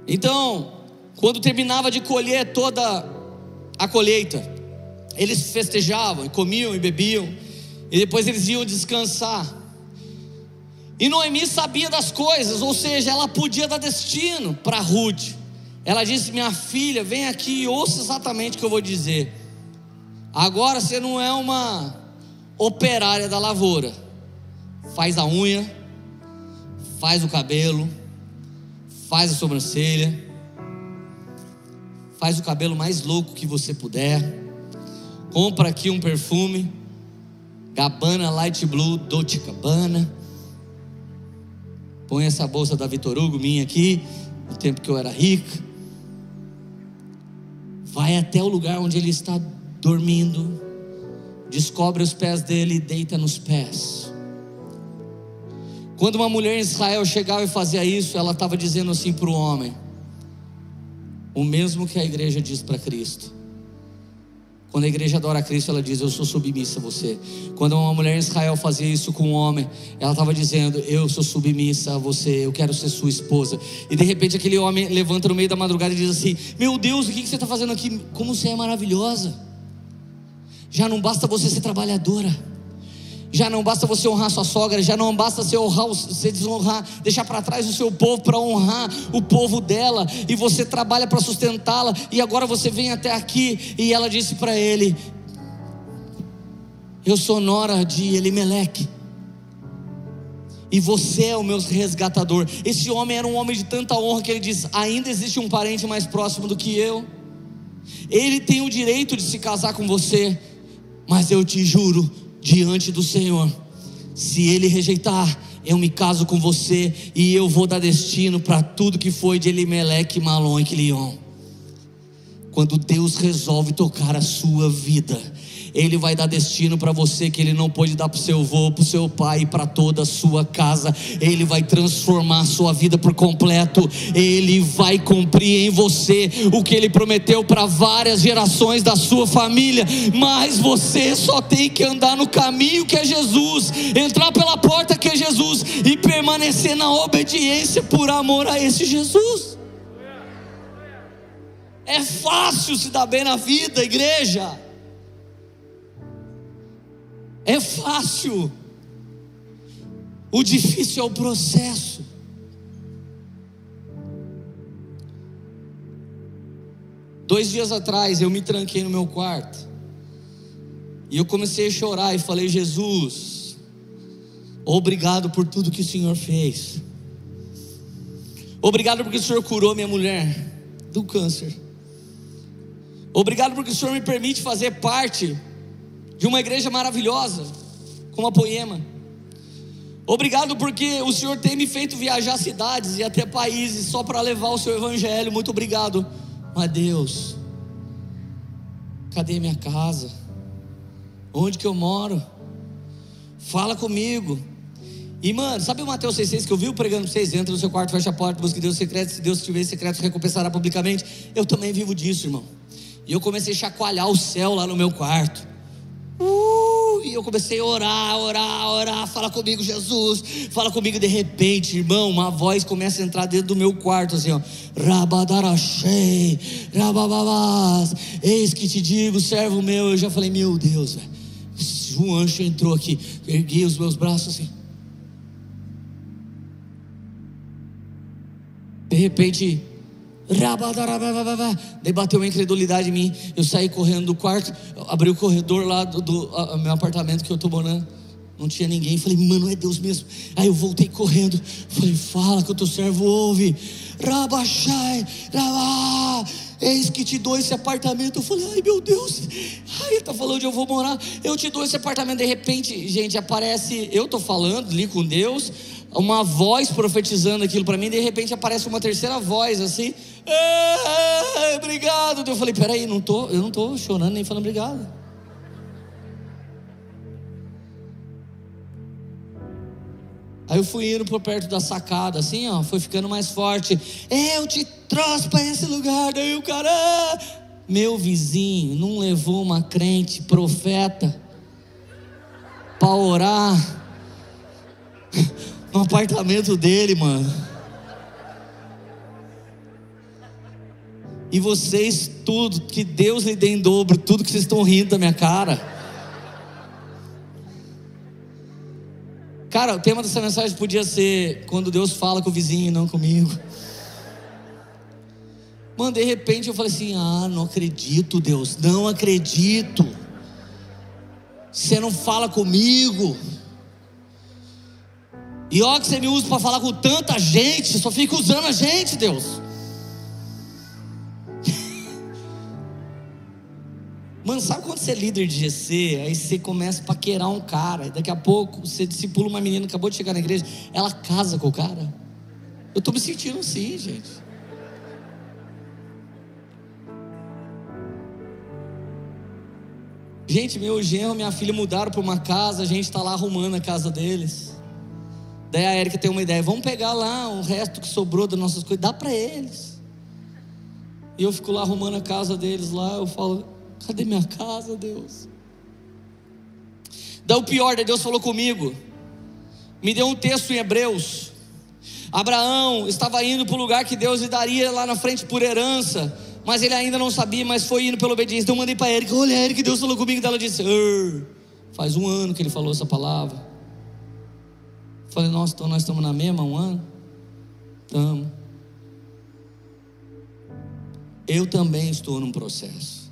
Então, quando terminava de colher toda a colheita, eles festejavam, e comiam e bebiam, e depois eles iam descansar. E Noemi sabia das coisas, ou seja, ela podia dar destino para Ruth. Ela disse: Minha filha, vem aqui e ouça exatamente o que eu vou dizer. Agora você não é uma operária da lavoura. Faz a unha, faz o cabelo, faz a sobrancelha, faz o cabelo mais louco que você puder. Compra aqui um perfume, Gabbana Light Blue Dolce Gabbana. Põe essa bolsa da Vitor Hugo minha aqui, no tempo que eu era rica vai até o lugar onde ele está dormindo, descobre os pés dele e deita nos pés. Quando uma mulher em Israel chegava e fazia isso, ela estava dizendo assim para o homem: o mesmo que a igreja diz para Cristo. Quando a igreja adora a Cristo, ela diz: Eu sou submissa a você. Quando uma mulher em Israel fazia isso com um homem, ela estava dizendo: Eu sou submissa a você, eu quero ser sua esposa. E de repente aquele homem levanta no meio da madrugada e diz assim: Meu Deus, o que você está fazendo aqui? Como você é maravilhosa. Já não basta você ser trabalhadora. Já não basta você honrar sua sogra, já não basta você honrar, você desonrar, deixar para trás o seu povo para honrar o povo dela, e você trabalha para sustentá-la, e agora você vem até aqui, e ela disse para ele: Eu sou nora de Elimeleque, e você é o meu resgatador. Esse homem era um homem de tanta honra que ele diz: Ainda existe um parente mais próximo do que eu, ele tem o direito de se casar com você, mas eu te juro diante do Senhor. Se ele rejeitar, eu me caso com você e eu vou dar destino para tudo que foi de Elimeleque, Malon e Quilion. Quando Deus resolve tocar a sua vida, ele vai dar destino para você que Ele não pôde dar para o seu avô, para o seu pai para toda a sua casa. Ele vai transformar a sua vida por completo. Ele vai cumprir em você o que Ele prometeu para várias gerações da sua família. Mas você só tem que andar no caminho que é Jesus, entrar pela porta que é Jesus e permanecer na obediência por amor a esse Jesus. É fácil se dar bem na vida, igreja. É fácil. O difícil é o processo. Dois dias atrás eu me tranquei no meu quarto. E eu comecei a chorar e falei: Jesus, obrigado por tudo que o Senhor fez. Obrigado porque o Senhor curou minha mulher do câncer. Obrigado porque o Senhor me permite fazer parte de uma igreja maravilhosa, como a Poema. Obrigado porque o Senhor tem me feito viajar cidades e até países só para levar o seu evangelho. Muito obrigado. Mas Deus, cadê minha casa? Onde que eu moro? Fala comigo. E, mano, sabe o Mateus 6,6 que eu vi pregando para vocês? Entra no seu quarto, fecha a porta, busque Deus secreto. Se Deus tiver secreto, recompensará publicamente. Eu também vivo disso, irmão. E eu comecei a chacoalhar o céu lá no meu quarto. Uh, e eu comecei a orar, orar, orar. Fala comigo, Jesus. Fala comigo. De repente, irmão, uma voz começa a entrar dentro do meu quarto, assim, ó. Rabadarachei, rabababás. Eis que te digo, servo meu. Eu já falei, meu Deus, velho. Um anjo entrou aqui. Ergui os meus braços assim. De repente, Daí bateu uma incredulidade em mim. Eu saí correndo do quarto, abri o corredor lá do, do a, meu apartamento que eu estou morando. Não tinha ninguém. Falei, mano, é Deus mesmo. Aí eu voltei correndo. Falei, fala que o teu servo ouve. Rabachai, rabá. Eis que te dou esse apartamento. Eu falei, ai meu Deus. Ai, está falando onde eu vou morar. Eu te dou esse apartamento. De repente, gente, aparece. Eu estou falando ali com Deus uma voz profetizando aquilo para mim, de repente aparece uma terceira voz assim, obrigado. Eu falei, peraí, não tô, eu não estou chorando nem falando obrigado. Aí eu fui indo por perto da sacada, assim, ó, foi ficando mais forte. Eu te trouxe para esse lugar, daí o cara, meu vizinho, não levou uma crente profeta para orar no apartamento dele, mano. E vocês, tudo, que Deus lhe dê em dobro, tudo que vocês estão rindo da minha cara. Cara, o tema dessa mensagem podia ser quando Deus fala com o vizinho e não comigo. Mano, de repente eu falei assim: ah, não acredito, Deus, não acredito. Você não fala comigo. E ó que você me usa para falar com tanta gente, só fica usando a gente, Deus. Mano, sabe quando você é líder de GC, aí você começa a paquerar um cara, e daqui a pouco você discipula uma menina acabou de chegar na igreja, ela casa com o cara? Eu estou me sentindo assim, gente. Gente, meu genro e minha filha mudaram para uma casa, a gente está lá arrumando a casa deles. Daí a Érica tem uma ideia: vamos pegar lá o resto que sobrou das nossas coisas, dá para eles. E eu fico lá arrumando a casa deles lá. Eu falo: cadê minha casa, Deus? Daí o pior, Deus falou comigo, me deu um texto em Hebreus. Abraão estava indo para o lugar que Deus lhe daria lá na frente por herança, mas ele ainda não sabia, mas foi indo pela obediência. Então eu mandei para Érica: olha, Érica, Deus falou comigo. Daí ela disse: faz um ano que ele falou essa palavra. Falei, nossa, então nós estamos na mesma um ano? Estamos. Eu também estou num processo.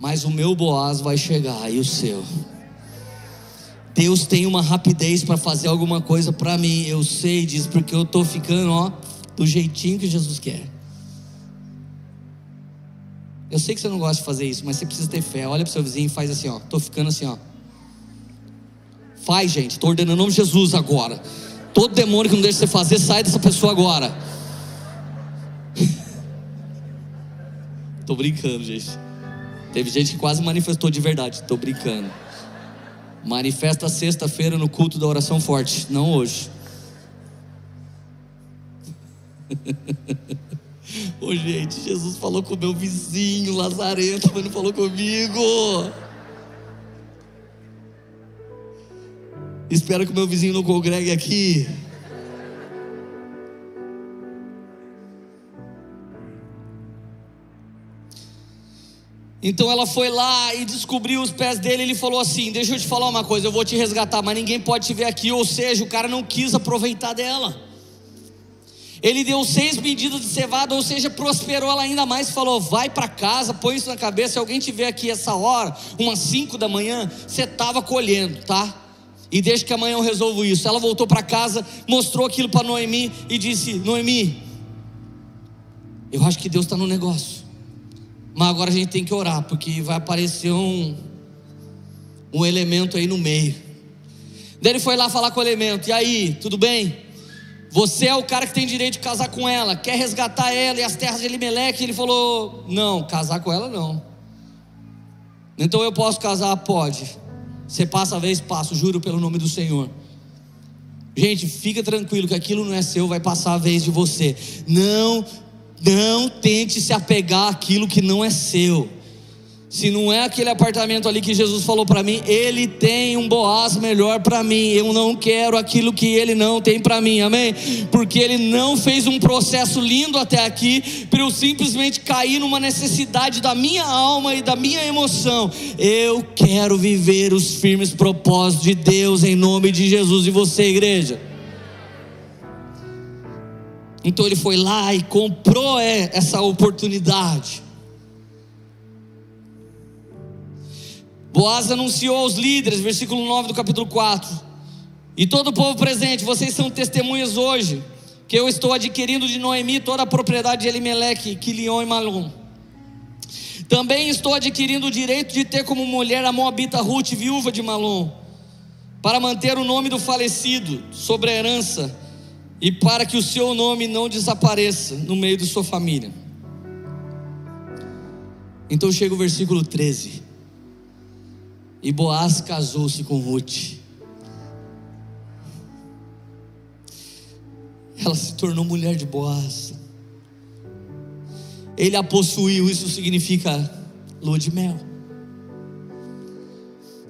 Mas o meu Boaz vai chegar e o seu. Deus tem uma rapidez para fazer alguma coisa para mim. Eu sei disso porque eu estou ficando, ó, do jeitinho que Jesus quer. Eu sei que você não gosta de fazer isso, mas você precisa ter fé. Olha para o seu vizinho e faz assim, ó. Estou ficando assim, ó. Faz, gente. Estou ordenando em nome de Jesus agora. Todo demônio que não deixa você fazer, sai dessa pessoa agora. Estou brincando, gente. Teve gente que quase manifestou de verdade. Estou brincando. Manifesta sexta-feira no culto da oração forte, não hoje. Ô gente, Jesus falou com o meu vizinho Lazarento, mas não falou comigo. Espero que o meu vizinho não congregue aqui. Então ela foi lá e descobriu os pés dele. Ele falou assim: Deixa eu te falar uma coisa, eu vou te resgatar, mas ninguém pode te ver aqui. Ou seja, o cara não quis aproveitar dela. Ele deu seis medidas de cevada, ou seja, prosperou ela ainda mais. Falou: Vai para casa, põe isso na cabeça. Se alguém te ver aqui essa hora, umas cinco da manhã, você estava colhendo, tá? e deixa que amanhã eu resolvo isso. Ela voltou para casa, mostrou aquilo para Noemi e disse: Noemi, eu acho que Deus está no negócio, mas agora a gente tem que orar, porque vai aparecer um, um elemento aí no meio. Daí ele foi lá falar com o elemento: E aí, tudo bem? Você é o cara que tem direito de casar com ela, quer resgatar ela e as terras de Elimeleque? Ele falou: Não, casar com ela não. Então eu posso casar? Pode. Você passa a vez, passo, juro pelo nome do Senhor. Gente, fica tranquilo que aquilo não é seu, vai passar a vez de você. Não, não tente se apegar àquilo que não é seu. Se não é aquele apartamento ali que Jesus falou para mim, ele tem um Boaz melhor para mim. Eu não quero aquilo que ele não tem para mim, amém? Porque ele não fez um processo lindo até aqui para eu simplesmente cair numa necessidade da minha alma e da minha emoção. Eu quero viver os firmes propósitos de Deus em nome de Jesus e você, igreja. Então ele foi lá e comprou é, essa oportunidade. Boaz anunciou aos líderes, versículo 9 do capítulo 4. E todo o povo presente, vocês são testemunhas hoje, que eu estou adquirindo de Noemi toda a propriedade de Elimeleque, Quilion e Malom. Também estou adquirindo o direito de ter como mulher a Moabita Ruth, viúva de Malom, para manter o nome do falecido sobre a herança e para que o seu nome não desapareça no meio de sua família. Então chega o versículo 13. E Boaz casou-se com Ruth. Ela se tornou mulher de Boaz. Ele a possuiu, isso significa lua de mel.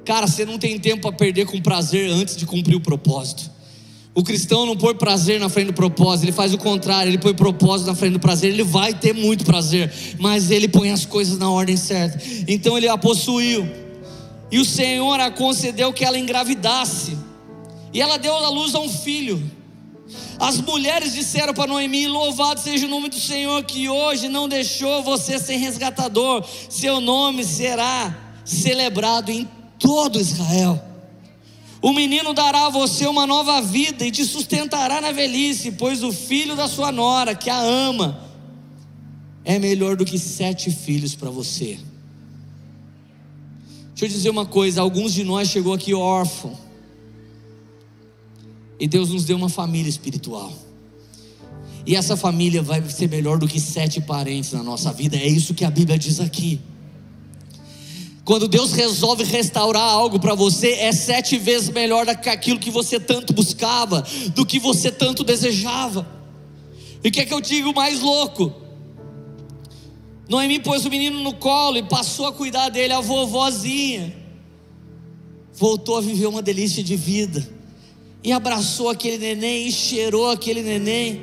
Cara, você não tem tempo a perder com prazer antes de cumprir o propósito. O cristão não põe prazer na frente do propósito, ele faz o contrário, ele põe propósito na frente do prazer, ele vai ter muito prazer, mas ele põe as coisas na ordem certa. Então ele a possuiu. E o Senhor a concedeu que ela engravidasse. E ela deu à luz a um filho. As mulheres disseram para Noemi: Louvado seja o nome do Senhor, que hoje não deixou você ser resgatador. Seu nome será celebrado em todo Israel. O menino dará a você uma nova vida e te sustentará na velhice, pois o filho da sua nora, que a ama, é melhor do que sete filhos para você. Deixa eu dizer uma coisa: alguns de nós chegou aqui órfão. E Deus nos deu uma família espiritual. E essa família vai ser melhor do que sete parentes na nossa vida. É isso que a Bíblia diz aqui. Quando Deus resolve restaurar algo para você, é sete vezes melhor do que aquilo que você tanto buscava, do que você tanto desejava. E quer que eu diga o mais louco? Noemi pôs o menino no colo e passou a cuidar dele, a vovozinha. Voltou a viver uma delícia de vida. E abraçou aquele neném e cheirou aquele neném.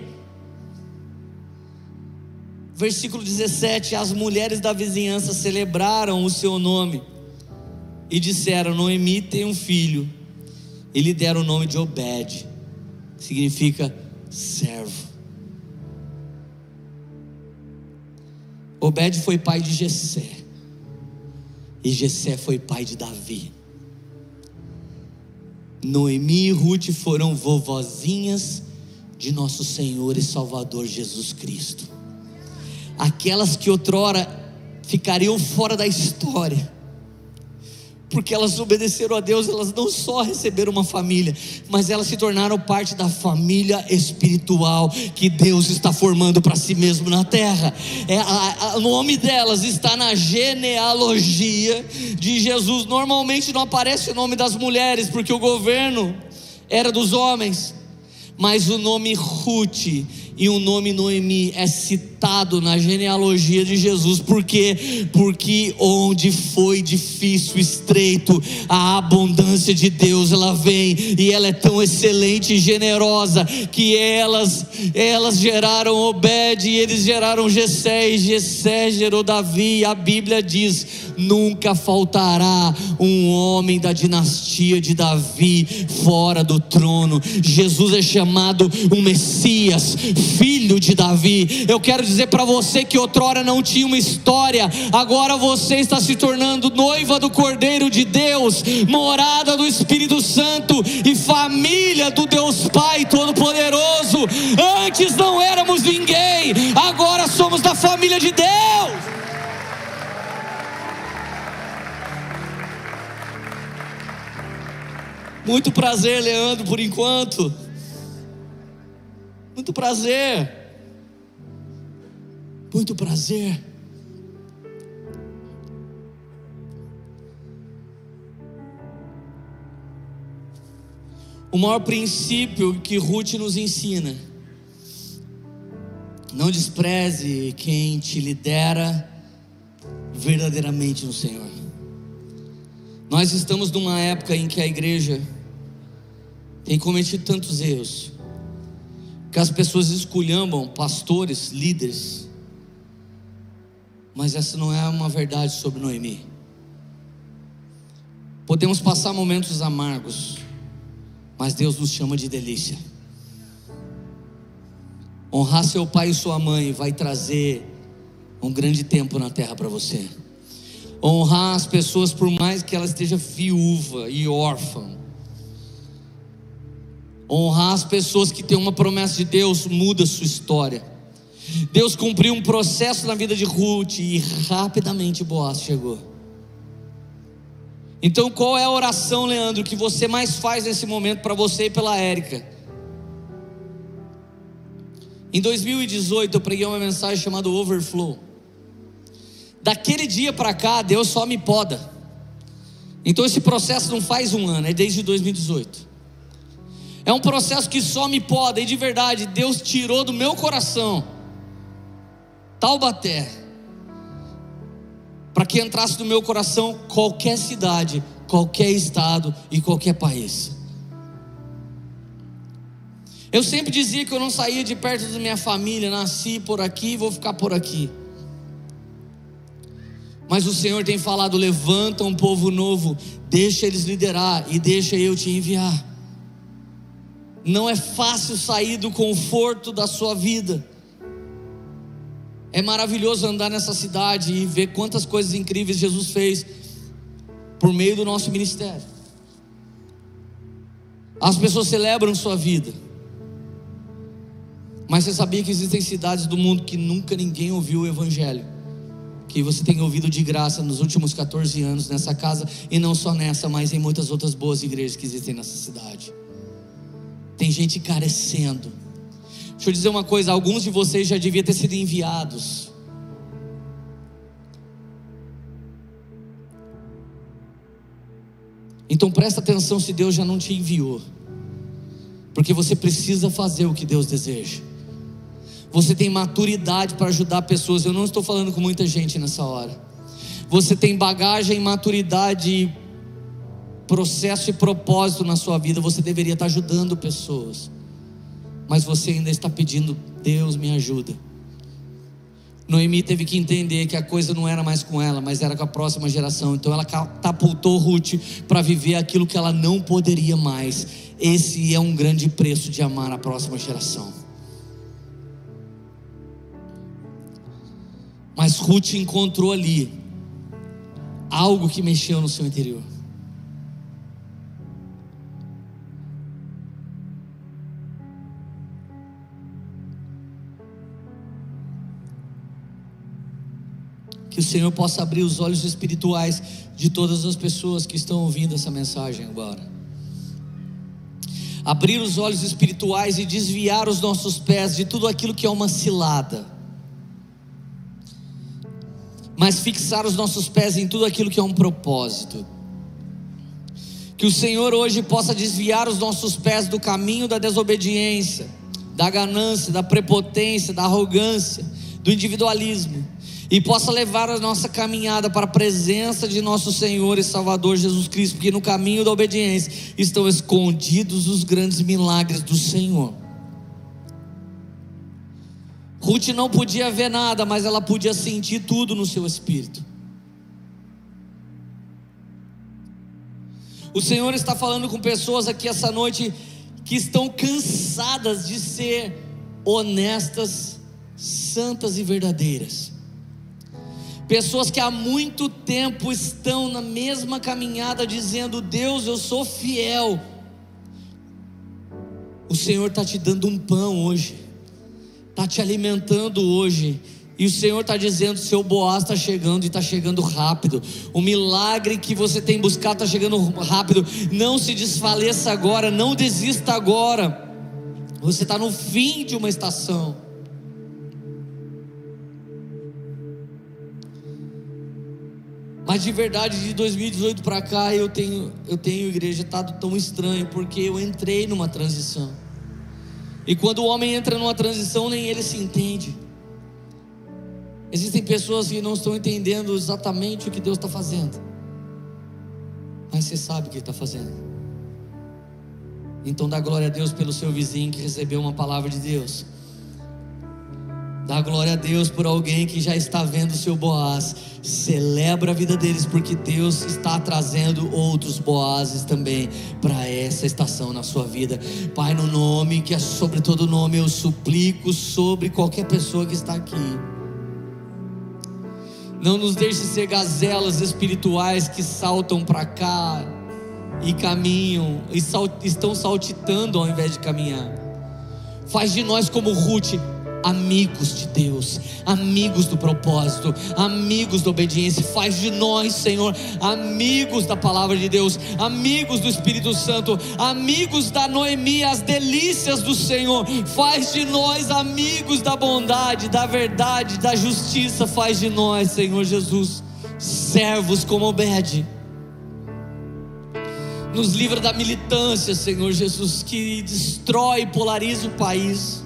Versículo 17: As mulheres da vizinhança celebraram o seu nome e disseram: Noemi tem um filho. E lhe deram o nome de Obed, que significa servo. Obed foi pai de Jessé. E Jessé foi pai de Davi. Noemi e Ruth foram vovozinhas de nosso Senhor e Salvador Jesus Cristo. Aquelas que outrora ficariam fora da história porque elas obedeceram a Deus, elas não só receberam uma família, mas elas se tornaram parte da família espiritual que Deus está formando para si mesmo na terra. É, o nome delas está na genealogia de Jesus. Normalmente não aparece o nome das mulheres, porque o governo era dos homens, mas o nome Ruth e o nome Noemi é citado na genealogia de Jesus, por quê? Porque onde foi difícil, estreito, a abundância de Deus ela vem e ela é tão excelente e generosa que elas elas geraram Obed e eles geraram Jessé e Jessé gerou Davi. A Bíblia diz: nunca faltará um homem da dinastia de Davi fora do trono. Jesus é chamado o Messias filho de Davi. Eu quero dizer para você que outrora não tinha uma história, agora você está se tornando noiva do Cordeiro de Deus, morada do Espírito Santo e família do Deus Pai Todo-Poderoso. Antes não éramos ninguém, agora somos da família de Deus. Muito prazer, Leandro, por enquanto. Muito prazer. Muito prazer. O maior princípio que Ruth nos ensina: não despreze quem te lidera verdadeiramente no Senhor. Nós estamos numa época em que a igreja tem cometido tantos erros, que as pessoas esculhambam pastores, líderes, mas essa não é uma verdade sobre Noemi. Podemos passar momentos amargos, mas Deus nos chama de delícia. Honrar seu pai e sua mãe vai trazer um grande tempo na terra para você. Honrar as pessoas, por mais que ela esteja viúva e órfã. Honrar as pessoas que têm uma promessa de Deus muda sua história. Deus cumpriu um processo na vida de Ruth e rapidamente Boaz chegou. Então, qual é a oração, Leandro, que você mais faz nesse momento para você e pela Érica? Em 2018, eu preguei uma mensagem chamada Overflow. Daquele dia para cá, Deus só me poda. Então, esse processo não faz um ano, é desde 2018. É um processo que só me poda, e de verdade, Deus tirou do meu coração Taubaté para que entrasse no meu coração qualquer cidade, qualquer estado e qualquer país. Eu sempre dizia que eu não saía de perto da minha família, nasci por aqui e vou ficar por aqui. Mas o Senhor tem falado: levanta um povo novo, deixa eles liderar e deixa eu te enviar. Não é fácil sair do conforto da sua vida. É maravilhoso andar nessa cidade e ver quantas coisas incríveis Jesus fez por meio do nosso ministério. As pessoas celebram sua vida. Mas você sabia que existem cidades do mundo que nunca ninguém ouviu o Evangelho? Que você tem ouvido de graça nos últimos 14 anos nessa casa, e não só nessa, mas em muitas outras boas igrejas que existem nessa cidade. Tem gente carecendo Deixa eu dizer uma coisa: alguns de vocês já deviam ter sido enviados. Então presta atenção se Deus já não te enviou, porque você precisa fazer o que Deus deseja. Você tem maturidade para ajudar pessoas. Eu não estou falando com muita gente nessa hora. Você tem bagagem, maturidade, processo e propósito na sua vida. Você deveria estar ajudando pessoas mas você ainda está pedindo, Deus me ajuda. Noemi teve que entender que a coisa não era mais com ela, mas era com a próxima geração. Então ela catapultou Ruth para viver aquilo que ela não poderia mais. Esse é um grande preço de amar a próxima geração. Mas Ruth encontrou ali algo que mexeu no seu interior. Que o Senhor possa abrir os olhos espirituais de todas as pessoas que estão ouvindo essa mensagem agora. Abrir os olhos espirituais e desviar os nossos pés de tudo aquilo que é uma cilada. Mas fixar os nossos pés em tudo aquilo que é um propósito. Que o Senhor hoje possa desviar os nossos pés do caminho da desobediência, da ganância, da prepotência, da arrogância, do individualismo e possa levar a nossa caminhada para a presença de nosso Senhor e Salvador Jesus Cristo, porque no caminho da obediência estão escondidos os grandes milagres do Senhor. Ruth não podia ver nada, mas ela podia sentir tudo no seu espírito. O Senhor está falando com pessoas aqui essa noite que estão cansadas de ser honestas, santas e verdadeiras. Pessoas que há muito tempo estão na mesma caminhada, dizendo: Deus, eu sou fiel. O Senhor está te dando um pão hoje, está te alimentando hoje. E o Senhor está dizendo: seu Boaz está chegando e está chegando rápido. O milagre que você tem buscado está chegando rápido. Não se desfaleça agora, não desista agora. Você está no fim de uma estação. Mas de verdade, de 2018 para cá, eu tenho, eu tenho igreja estado tão estranho, porque eu entrei numa transição. E quando o homem entra numa transição, nem ele se entende. Existem pessoas que não estão entendendo exatamente o que Deus está fazendo, mas você sabe o que está fazendo. Então dá glória a Deus pelo seu vizinho que recebeu uma palavra de Deus. Dá glória a Deus por alguém que já está vendo o seu Boaz. Celebra a vida deles, porque Deus está trazendo outros Boazes também para essa estação na sua vida. Pai, no nome que é sobre todo nome, eu suplico sobre qualquer pessoa que está aqui. Não nos deixe ser gazelas espirituais que saltam para cá e caminham, e estão saltitando ao invés de caminhar. Faz de nós como Ruth amigos de Deus, amigos do propósito, amigos da obediência. Faz de nós, Senhor, amigos da palavra de Deus, amigos do Espírito Santo, amigos da Noemi, as delícias do Senhor. Faz de nós amigos da bondade, da verdade, da justiça. Faz de nós, Senhor Jesus, servos como Obed. Nos livra da militância, Senhor Jesus, que destrói e polariza o país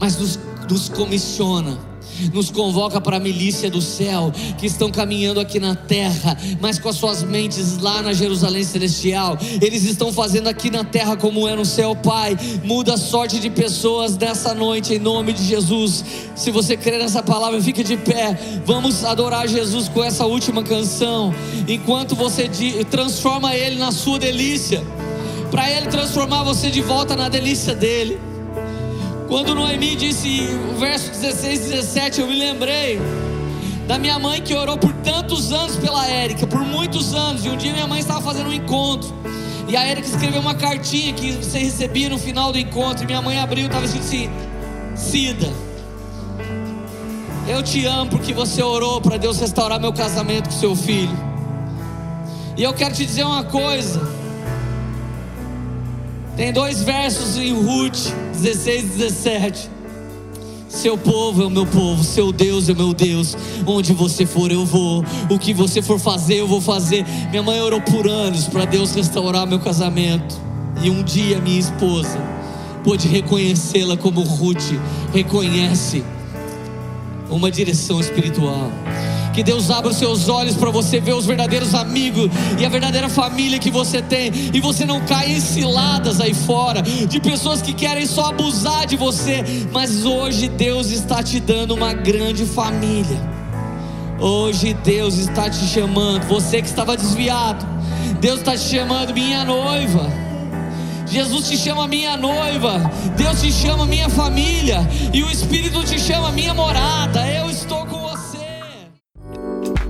mas nos, nos comissiona nos convoca para a milícia do céu, que estão caminhando aqui na terra, mas com as suas mentes lá na Jerusalém celestial. Eles estão fazendo aqui na terra como é no céu, Pai. Muda a sorte de pessoas dessa noite, em nome de Jesus. Se você crer nessa palavra, fique de pé. Vamos adorar Jesus com essa última canção, enquanto você transforma Ele na sua delícia, para Ele transformar você de volta na delícia dEle. Quando Noemi disse o verso 16, 17, eu me lembrei da minha mãe que orou por tantos anos pela Érica, por muitos anos. E um dia minha mãe estava fazendo um encontro. E a Érica escreveu uma cartinha que você recebia no final do encontro. E minha mãe abriu e estava escrito assim: Cida, eu te amo porque você orou para Deus restaurar meu casamento com seu filho. E eu quero te dizer uma coisa. Tem dois versos em Ruth 16 e 17. Seu povo é o meu povo, seu Deus é o meu Deus. Onde você for, eu vou. O que você for fazer, eu vou fazer. Minha mãe orou por anos para Deus restaurar meu casamento. E um dia minha esposa pôde reconhecê-la como Ruth reconhece uma direção espiritual. Que Deus abra os seus olhos para você ver os verdadeiros amigos e a verdadeira família que você tem. E você não caia em ciladas aí fora de pessoas que querem só abusar de você. Mas hoje Deus está te dando uma grande família. Hoje Deus está te chamando. Você que estava desviado, Deus está te chamando, minha noiva. Jesus te chama minha noiva, Deus te chama minha família, e o Espírito te chama minha morada. Eu estou